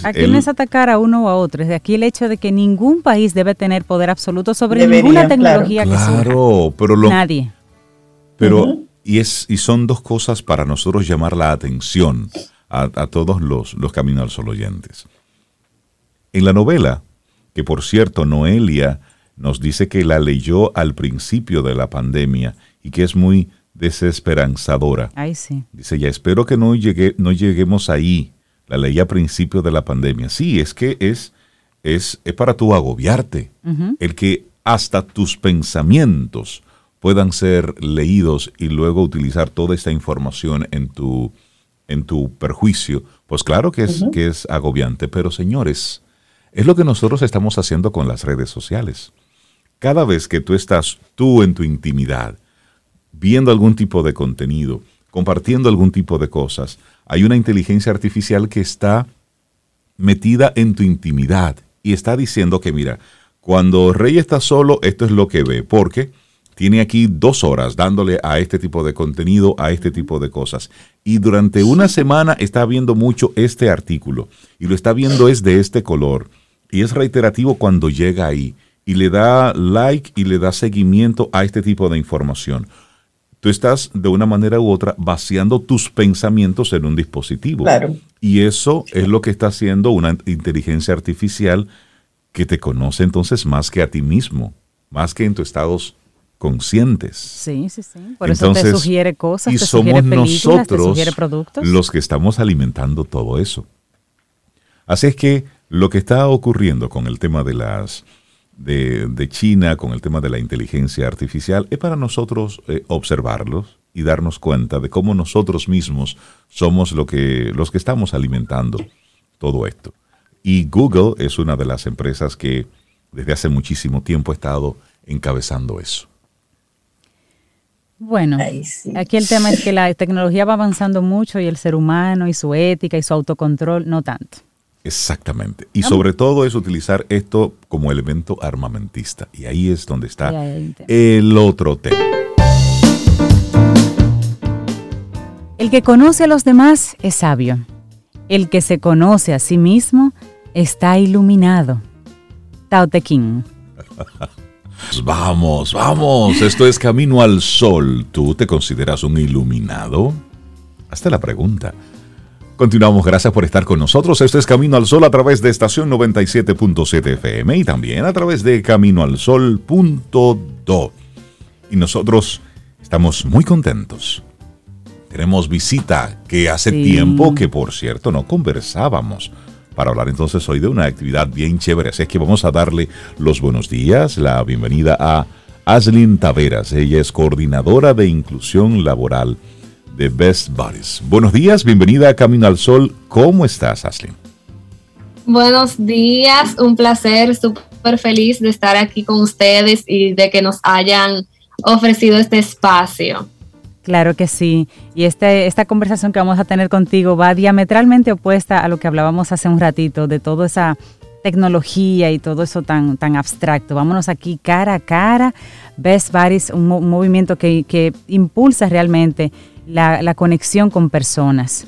aquí no es atacar a uno o a otro, es de aquí el hecho de que ningún país debe tener poder absoluto sobre ninguna tecnología que claro, pero Nadie. Pero, y, es, y son dos cosas para nosotros llamar la atención a, todos los, los Camino al Sol oyentes. En la novela, que por cierto Noelia nos dice que la leyó al principio de la pandemia y que es muy desesperanzadora. Ay, sí. Dice, ya espero que no, llegue, no lleguemos ahí la ley a principio de la pandemia. Sí, es que es, es, es para tú agobiarte. El que hasta tus pensamientos puedan ser leídos y luego utilizar toda esta información en tu, en tu perjuicio, pues claro que es, que es agobiante. Pero señores, es lo que nosotros estamos haciendo con las redes sociales. Cada vez que tú estás tú en tu intimidad, viendo algún tipo de contenido, compartiendo algún tipo de cosas, hay una inteligencia artificial que está metida en tu intimidad y está diciendo que, mira, cuando Rey está solo, esto es lo que ve, porque tiene aquí dos horas dándole a este tipo de contenido, a este tipo de cosas. Y durante una semana está viendo mucho este artículo y lo está viendo es de este color. Y es reiterativo cuando llega ahí y le da like y le da seguimiento a este tipo de información tú estás de una manera u otra vaciando tus pensamientos en un dispositivo. Claro. Y eso es lo que está haciendo una inteligencia artificial que te conoce entonces más que a ti mismo, más que en tus estados conscientes. Sí, sí, sí. Por eso te sugiere cosas, y te somos sugiere nosotros te sugiere productos. los que estamos alimentando todo eso. Así es que lo que está ocurriendo con el tema de las de, China con el tema de la inteligencia artificial es para nosotros eh, observarlos y darnos cuenta de cómo nosotros mismos somos lo que, los que estamos alimentando todo esto. Y Google es una de las empresas que desde hace muchísimo tiempo ha estado encabezando eso. Bueno, aquí el tema es que la tecnología va avanzando mucho y el ser humano y su ética y su autocontrol no tanto. Exactamente. Y sobre todo es utilizar esto como elemento armamentista. Y ahí es donde está el otro tema. El que conoce a los demás es sabio. El que se conoce a sí mismo está iluminado. Tao Te vamos, vamos. Esto es Camino al Sol. ¿Tú te consideras un iluminado? Hasta la pregunta. Continuamos, gracias por estar con nosotros. Este es Camino al Sol a través de estación 97.7 FM y también a través de caminoalsol.do. Y nosotros estamos muy contentos. Tenemos visita que hace tiempo que, por cierto, no conversábamos para hablar entonces hoy de una actividad bien chévere. Así es que vamos a darle los buenos días, la bienvenida a Aslin Taveras. Ella es coordinadora de inclusión laboral de Best Buddies. Buenos días, bienvenida a Camino al Sol. ¿Cómo estás, Ashley? Buenos días, un placer, súper feliz de estar aquí con ustedes y de que nos hayan ofrecido este espacio. Claro que sí. Y este, esta conversación que vamos a tener contigo va diametralmente opuesta a lo que hablábamos hace un ratito, de toda esa tecnología y todo eso tan, tan abstracto. Vámonos aquí cara a cara. Best Buddies, un, movimiento que, que impulsa realmente la, conexión con personas,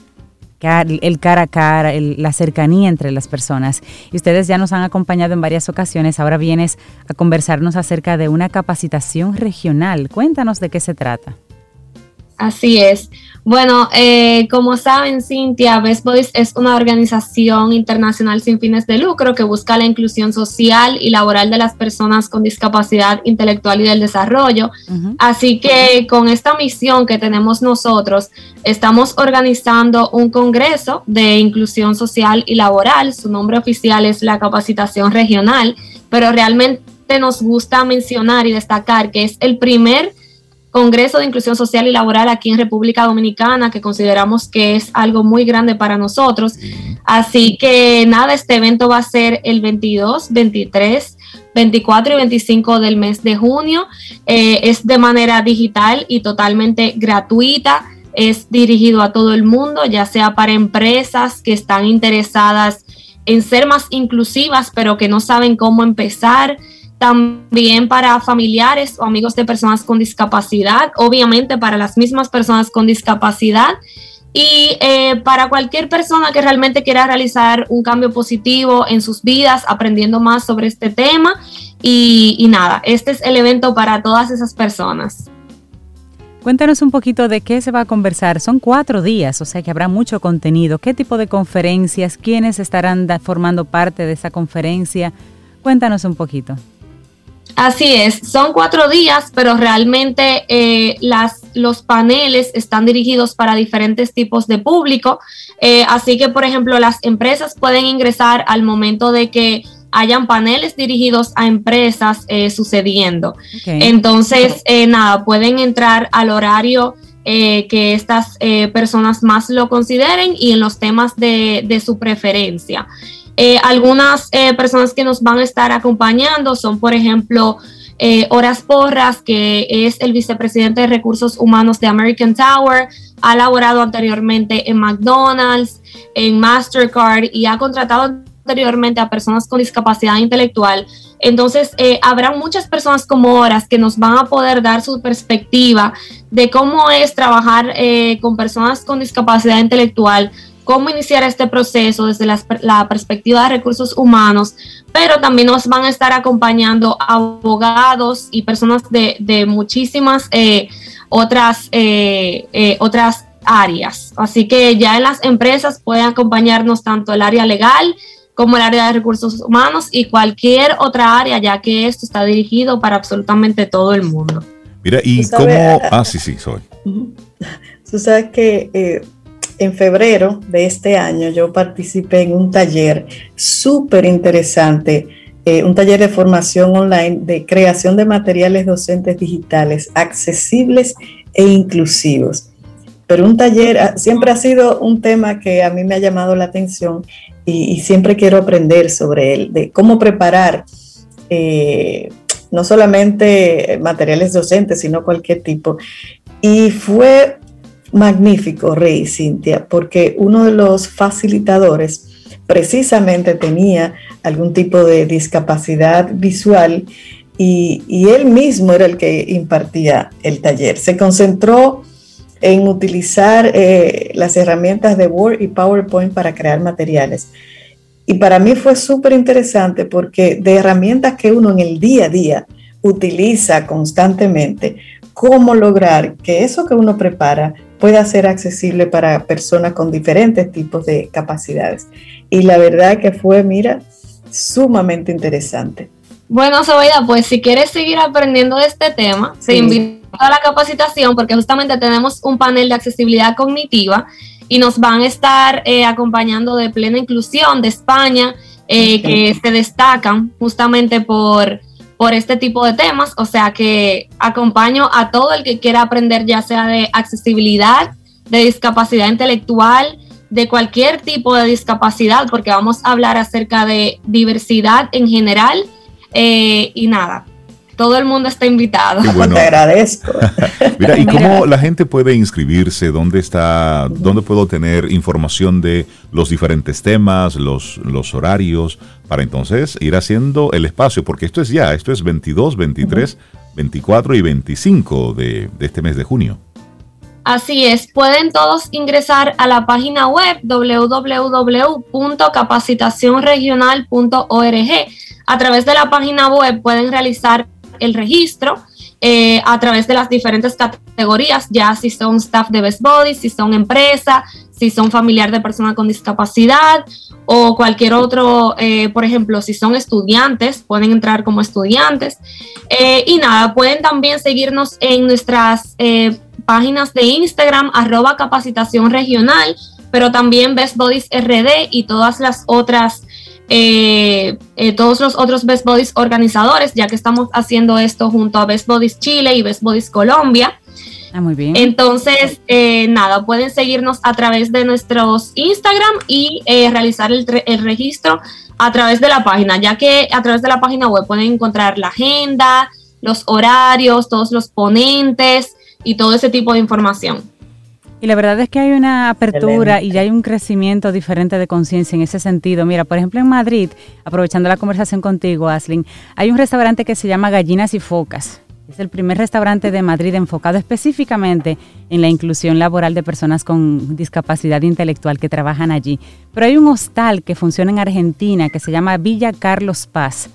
el cara a cara, la cercanía entre las personas. Y ustedes ya nos han acompañado en varias ocasiones, ahora vienes a conversarnos acerca de una capacitación regional. Cuéntanos de qué se trata. Así es. Bueno, eh, como saben, Cintia, Best Boys es una organización internacional sin fines de lucro que busca la inclusión social y laboral de las personas con discapacidad intelectual y del desarrollo. Así que con esta misión que tenemos nosotros, estamos organizando un congreso de inclusión social y laboral. Su nombre oficial es la capacitación regional, pero realmente nos gusta mencionar y destacar que es el primer Congreso de Inclusión Social y Laboral aquí en República Dominicana, que consideramos que es algo muy grande para nosotros. Así que nada, este evento va a ser el 22, 23, 24 y 25 del mes de junio. Eh, es de manera digital y totalmente gratuita. Es dirigido a todo el mundo, ya sea para empresas que están interesadas en ser más inclusivas, pero que no saben cómo empezar también para familiares o amigos de personas con discapacidad, obviamente para las mismas personas con discapacidad y eh, para cualquier persona que realmente quiera realizar un cambio positivo en sus vidas, aprendiendo más sobre este tema. Y, nada, este es el evento para todas esas personas. Cuéntanos un poquito de qué se va a conversar. Son cuatro días, o sea que habrá mucho contenido. ¿Qué tipo de conferencias? ¿Quiénes estarán formando parte de esa conferencia? Cuéntanos un poquito. Así es, son cuatro días, pero realmente eh, las, los paneles están dirigidos para diferentes tipos de público. Eh, así que, por ejemplo, las empresas pueden ingresar al momento de que hayan paneles dirigidos a empresas eh, sucediendo. Entonces, nada, pueden entrar al horario que estas personas más lo consideren y en los temas de, de su preferencia. Eh, algunas eh, personas que nos van a estar acompañando son, por ejemplo, eh, Horas Porras, que es el vicepresidente de recursos humanos de American Tower, ha laborado anteriormente en McDonald's, en Mastercard y ha contratado anteriormente a personas con discapacidad intelectual. Entonces, habrá muchas personas como Horas que nos van a poder dar su perspectiva de cómo es trabajar con personas con discapacidad intelectual, cómo iniciar este proceso desde la, perspectiva de recursos humanos, pero también nos van a estar acompañando abogados y personas de, muchísimas eh, otras, eh, eh, otras áreas. Así que ya en las empresas pueden acompañarnos tanto el área legal como el área de recursos humanos y cualquier otra área, ya que esto está dirigido para absolutamente todo el mundo. Mira, y cómo... Ah, sí, sí, soy. Tú sabes que en febrero de este año yo participé en un taller súper interesante, eh, un taller de formación online de creación de materiales docentes digitales accesibles e inclusivos. Pero un taller siempre ha sido un tema que a mí me ha llamado la atención y, siempre quiero aprender sobre él, de cómo preparar eh, no solamente materiales docentes, sino cualquier tipo. Y fue magnífico, Rey Cintia, porque uno de los facilitadores precisamente tenía algún tipo de discapacidad visual y, él mismo era el que impartía el taller. Se concentró en utilizar eh, las herramientas de Word y PowerPoint para crear materiales. Y para mí fue súper interesante porque de herramientas que uno en el día a día utiliza constantemente, cómo lograr que eso que uno prepara pueda ser accesible para personas con diferentes tipos de capacidades. Y la verdad que fue, mira, sumamente interesante. Bueno, Zoida, pues si quieres seguir aprendiendo de este tema, se invita a la capacitación porque justamente tenemos un panel de accesibilidad cognitiva y nos van a estar eh, acompañando de plena inclusión de España, eh, que se destacan justamente por por este tipo de temas, o sea que acompaño a todo el que quiera aprender ya sea de accesibilidad, de discapacidad intelectual, de cualquier tipo de discapacidad, porque vamos a hablar acerca de diversidad en general eh, y nada, todo el mundo está invitado. Te agradezco. Mira, ¿y cómo la gente puede inscribirse? ¿Dónde está? ¿Dónde puedo tener información de los diferentes temas, los, los horarios, para entonces ir haciendo el espacio? Porque esto es ya, esto es 22, 23, 24 y 25 de, de este mes de junio. Así es, pueden todos ingresar a la página web www.capacitacionregional.org. A través de la página web pueden realizar el registro eh, a través de las diferentes categorías, ya si son staff de Best Body, si son empresa, si son familiar de persona con discapacidad o cualquier otro, eh, por ejemplo, si son estudiantes, pueden entrar como estudiantes. Eh, y nada, pueden también seguirnos en nuestras páginas de Instagram, arroba capacitación regional, pero también Best Bodies RD y todas las otras eh, eh, todos los otros Best Bodies organizadores, ya que estamos haciendo esto junto a Best Bodies Chile y Best Bodies Colombia. Ah, muy bien. Entonces, eh, nada, pueden seguirnos a través de nuestros Instagram y realizar el, el, registro a través de la página, ya que a través de la página web pueden encontrar la agenda, los horarios, todos los ponentes y todo ese tipo de información. Y la verdad es que hay una apertura y ya hay un crecimiento diferente de conciencia en ese sentido. Mira, por ejemplo, en Madrid, aprovechando la conversación contigo, Aslin, hay un restaurante que se llama Gallinas y Focas. Es el primer restaurante de Madrid enfocado específicamente en la inclusión laboral de personas con discapacidad intelectual que trabajan allí. Pero hay un hostal que funciona en Argentina que se llama Villa Carlos Paz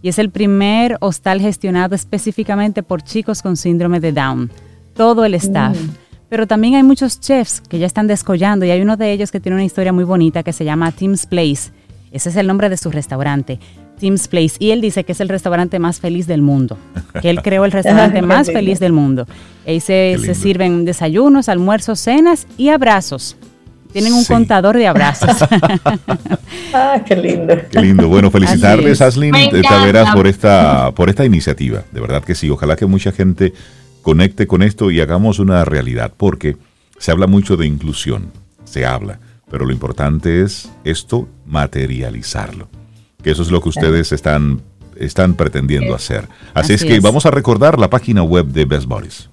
y es el primer hostal gestionado específicamente por chicos con síndrome de Down. Todo el staff. Mm. Pero también hay muchos chefs que ya están descollando y hay uno de ellos que tiene una historia muy bonita que se llama Tim's Place. Ese es el nombre de su restaurante, Tim's Place. Y él dice que es el restaurante más feliz del mundo, que él creó el restaurante más feliz del mundo. Ahí se, sirven desayunos, almuerzos, cenas y abrazos. Tienen un contador de abrazos. ah, qué lindo. Qué lindo. Bueno, felicitarles, Aslin, Taveras, por esta, por esta iniciativa. De verdad que sí. Ojalá que mucha gente conecte con esto y hagamos una realidad, porque se habla mucho de inclusión, se habla, pero lo importante es esto materializarlo, que eso es lo que ustedes están, están pretendiendo hacer. Así, es que vamos a recordar la página web de Best Bodies.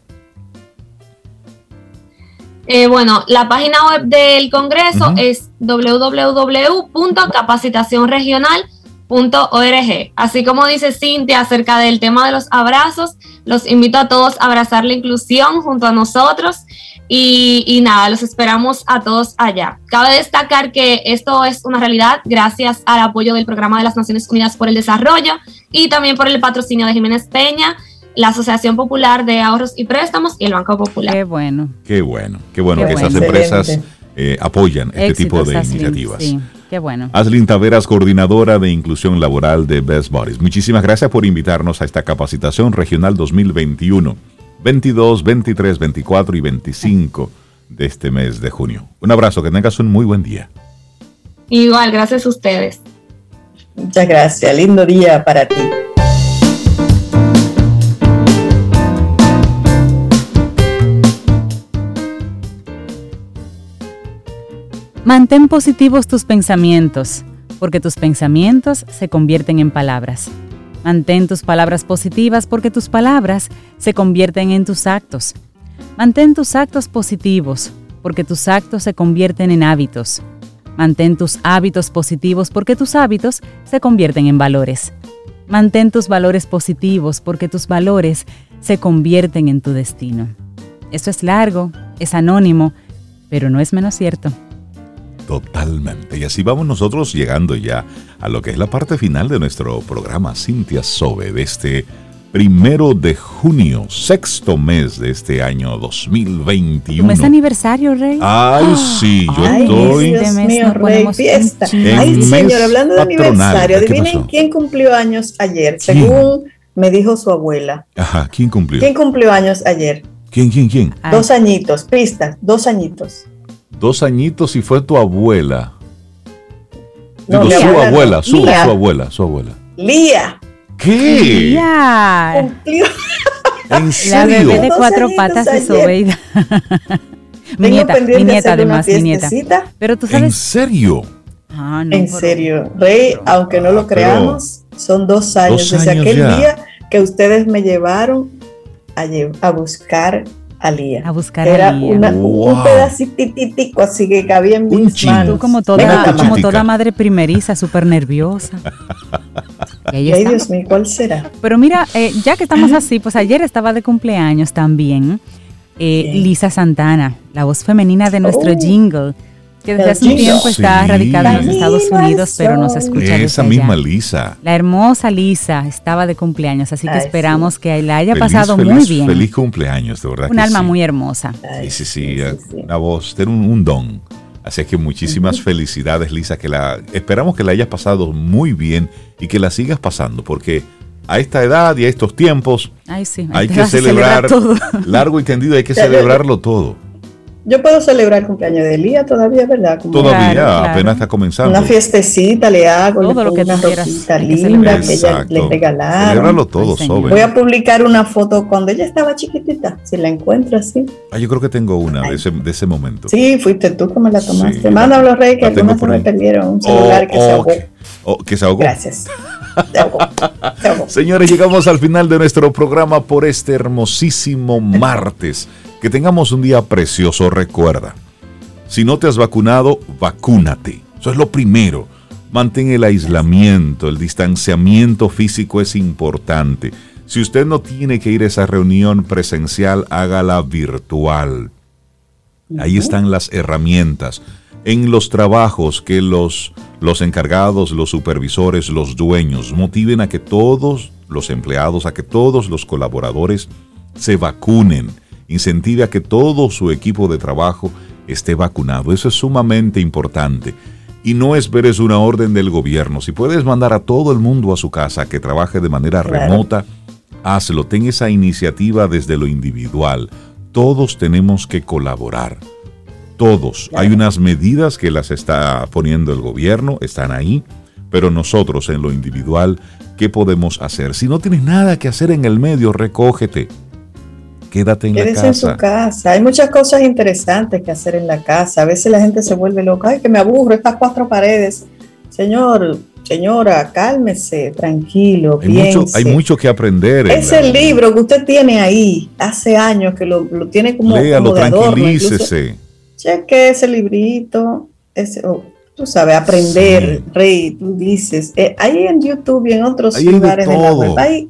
Eh, bueno, la página web del Congreso es www.capacitacionregional.com .org. Así como dice Cintia acerca del tema de los abrazos, los invito a todos a abrazar la inclusión junto a nosotros y, nada, los esperamos a todos allá. Cabe destacar que esto es una realidad gracias al apoyo del Programa de las Naciones Unidas por el Desarrollo y también por el patrocinio de Jiménez Peña, la Asociación Popular de Ahorros y Préstamos y el Banco Popular. Qué bueno. Qué bueno, qué bueno que esas empresas eh, apoyan este tipo de iniciativas. Qué bueno. Aslin Taveras, coordinadora de inclusión laboral de Best Bodies. Muchísimas gracias por invitarnos a esta capacitación regional 2021, 22, 23, 24 y 25 de este mes de junio. Un abrazo, que tengas un muy buen día. Igual, gracias a ustedes. Muchas gracias, lindo día para ti. Mantén positivos tus pensamientos, porque tus pensamientos se convierten en palabras. Mantén tus palabras positivas porque tus palabras se convierten en tus actos. Mantén tus actos positivos porque tus actos se convierten en hábitos. Mantén tus hábitos positivos porque tus hábitos se convierten en valores. Mantén tus valores positivos porque tus valores se convierten en tu destino. Eso es largo, es anónimo, pero no es menos cierto. Totalmente. Y así vamos nosotros llegando ya a lo que es la parte final de nuestro programa Cintia Sobe de este primero de junio, sexto mes de este año 2021. ¿Es aniversario, Rey? Ay, sí, yo estoy. Dios mío, Rey, fiesta. Ay, señor, hablando de aniversario, adivinen quién cumplió años ayer, según me dijo su abuela. Ajá, ¿quién cumplió? ¿Quién cumplió años ayer? ¿Quién, quién, quién? Dos añitos, pistas, dos añitos. Dos añitos y fue tu abuela. Digo, su abuela, su, su, abuela, su abuela. Lía. ¿Qué? Lía. ¿En serio? La bebé de cuatro patas de Sobeida. mi nieta, mi nieta además, mi nieta. Pero tú sabes. ¿En serio? Ah, no, en serio. Rey, aunque no lo creamos, son dos años desde aquel día que ustedes me llevaron a, a buscar a buscar Era a Lía. un pedacito así que cabía en mis manos. como toda, como toda madre primeriza, súper nerviosa. Ay, Dios mío, ¿cuál será? Pero mira, eh, ya que estamos así, pues ayer estaba de cumpleaños también eh, Lisa Santana, la voz femenina de nuestro oh. jingle. Que desde hace un tiempo está radicada en los Estados Unidos, pero nos escucha Esa misma Lisa. La hermosa Lisa estaba de cumpleaños, así que esperamos que la haya pasado muy bien. Feliz cumpleaños, de verdad. Un alma muy hermosa. sí, sí, sí, una voz, tiene un, don. Así que muchísimas felicidades, Lisa, que la esperamos que la hayas pasado muy bien y que la sigas pasando, porque a esta edad y a estos tiempos hay que celebrar, celebrar largo y tendido, hay que celebrarlo todo. Yo puedo celebrar el cumpleaños de Elías todavía, ¿verdad? todavía, apenas está comenzando. Una fiestecita le hago, todo lo que una rosita linda que ella le regalaron. Celébralo todo, Sobe. Voy a publicar una foto cuando ella estaba chiquitita, si la encuentro así. Ah, yo creo que tengo una de ese, de ese, momento. Sí, fuiste tú que me la tomaste. Sí, Mándalo, Rey, que algunas se me perdieron. Un celular que se ahogó. Oh, que se ahogó. Gracias. Señores, llegamos al final de nuestro programa por este hermosísimo martes. Que tengamos un día precioso, recuerda. Si no te has vacunado, vacúnate. Eso es lo primero. Mantén el aislamiento, el distanciamiento físico es importante. Si usted no tiene que ir a esa reunión presencial, hágala virtual. Ahí están las herramientas. En los trabajos que los, los encargados, los supervisores, los dueños motiven a que todos los empleados, a que todos los colaboradores se vacunen incentive a que todo su equipo de trabajo esté vacunado. Eso es sumamente importante. Y no esperes una orden del gobierno. Si puedes mandar a todo el mundo a su casa que trabaje de manera remota, hazlo. Ten esa iniciativa desde lo individual. Todos tenemos que colaborar. Todos. Hay unas medidas que las está poniendo el gobierno, están ahí, pero nosotros en lo individual, ¿qué podemos hacer? Si no tienes nada que hacer en el medio, recógete quédate en la casa. en su casa. Hay muchas cosas interesantes que hacer en la casa. A veces la gente se vuelve loca. Ay, que me aburro estas cuatro paredes. Señor, señora, cálmese, tranquilo, hay Mucho, hay mucho que aprender. Ese libro que usted tiene ahí, hace años que lo, tiene como, Léalo, tranquilícese. cheque ese librito. Ese, oh, tú sabes, aprender, Rey, tú dices. Eh, ahí en YouTube y en otros lugares de, de, la web. Hay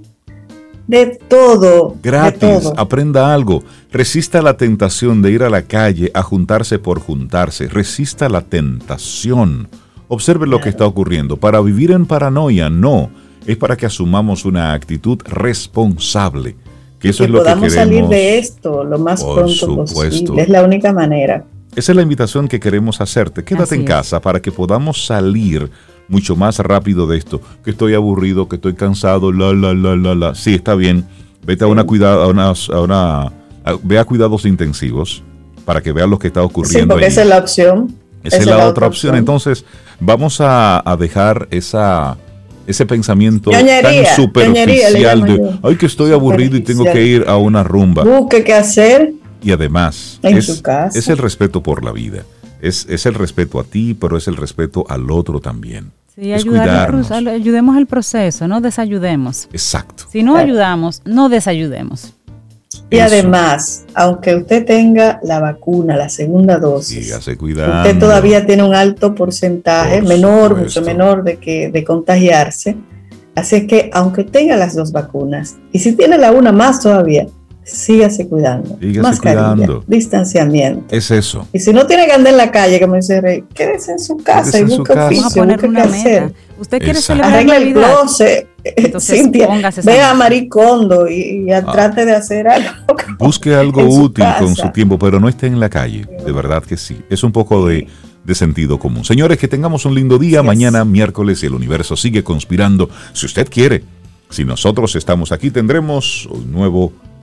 de todo. Gratis, aprenda algo. Resista la tentación de ir a la calle a juntarse por juntarse. Resista la tentación. Observe lo que está ocurriendo. Para vivir en paranoia, no. Es para que asumamos una actitud responsable. Que eso es lo que queremos. salir de esto lo más pronto posible. Es la única manera. Esa es la invitación que queremos hacerte. Quédate en casa para que podamos salir mucho más rápido de esto, que estoy aburrido, que estoy cansado, la, la, la, la, la. Sí, está bien. Vete a una cuidado, a una, a una ve a cuidados intensivos para que veas lo que está ocurriendo. Sí, porque esa es la opción. Esa, es la, otra opción. Entonces, vamos a, dejar esa, ese pensamiento tan superficial de, ay, que estoy aburrido y tengo que ir a una rumba. Busque qué hacer. Y además, es, es el respeto por la vida. Es, es, el respeto a ti, pero es el respeto al otro también. Sí, ayudemos al proceso, no desayudemos. Exacto. Si no ayudamos, no desayudemos. Y además, aunque usted tenga la vacuna, la segunda dosis, usted todavía tiene un alto porcentaje, menor, mucho menor de, que, de contagiarse. Así que, aunque tenga las dos vacunas, y si tiene la una más todavía, sígase cuidando. Sígase Mascarilla, cuidando. distanciamiento. Es eso. Y si no tiene que andar en la calle, como dice Rey, quédese en su casa y busque oficio, busque qué hacer. Usted quiere celebrar Arregle el closet. Cintia, ve a Maricondo y, ah. trate de hacer algo. Busque algo útil con su tiempo, pero no esté en la calle. De verdad que sí. Es un poco de, de sentido común. Señores, que tengamos un lindo día. Mañana, miércoles, el universo sigue conspirando. Si usted quiere, si nosotros estamos aquí, tendremos un nuevo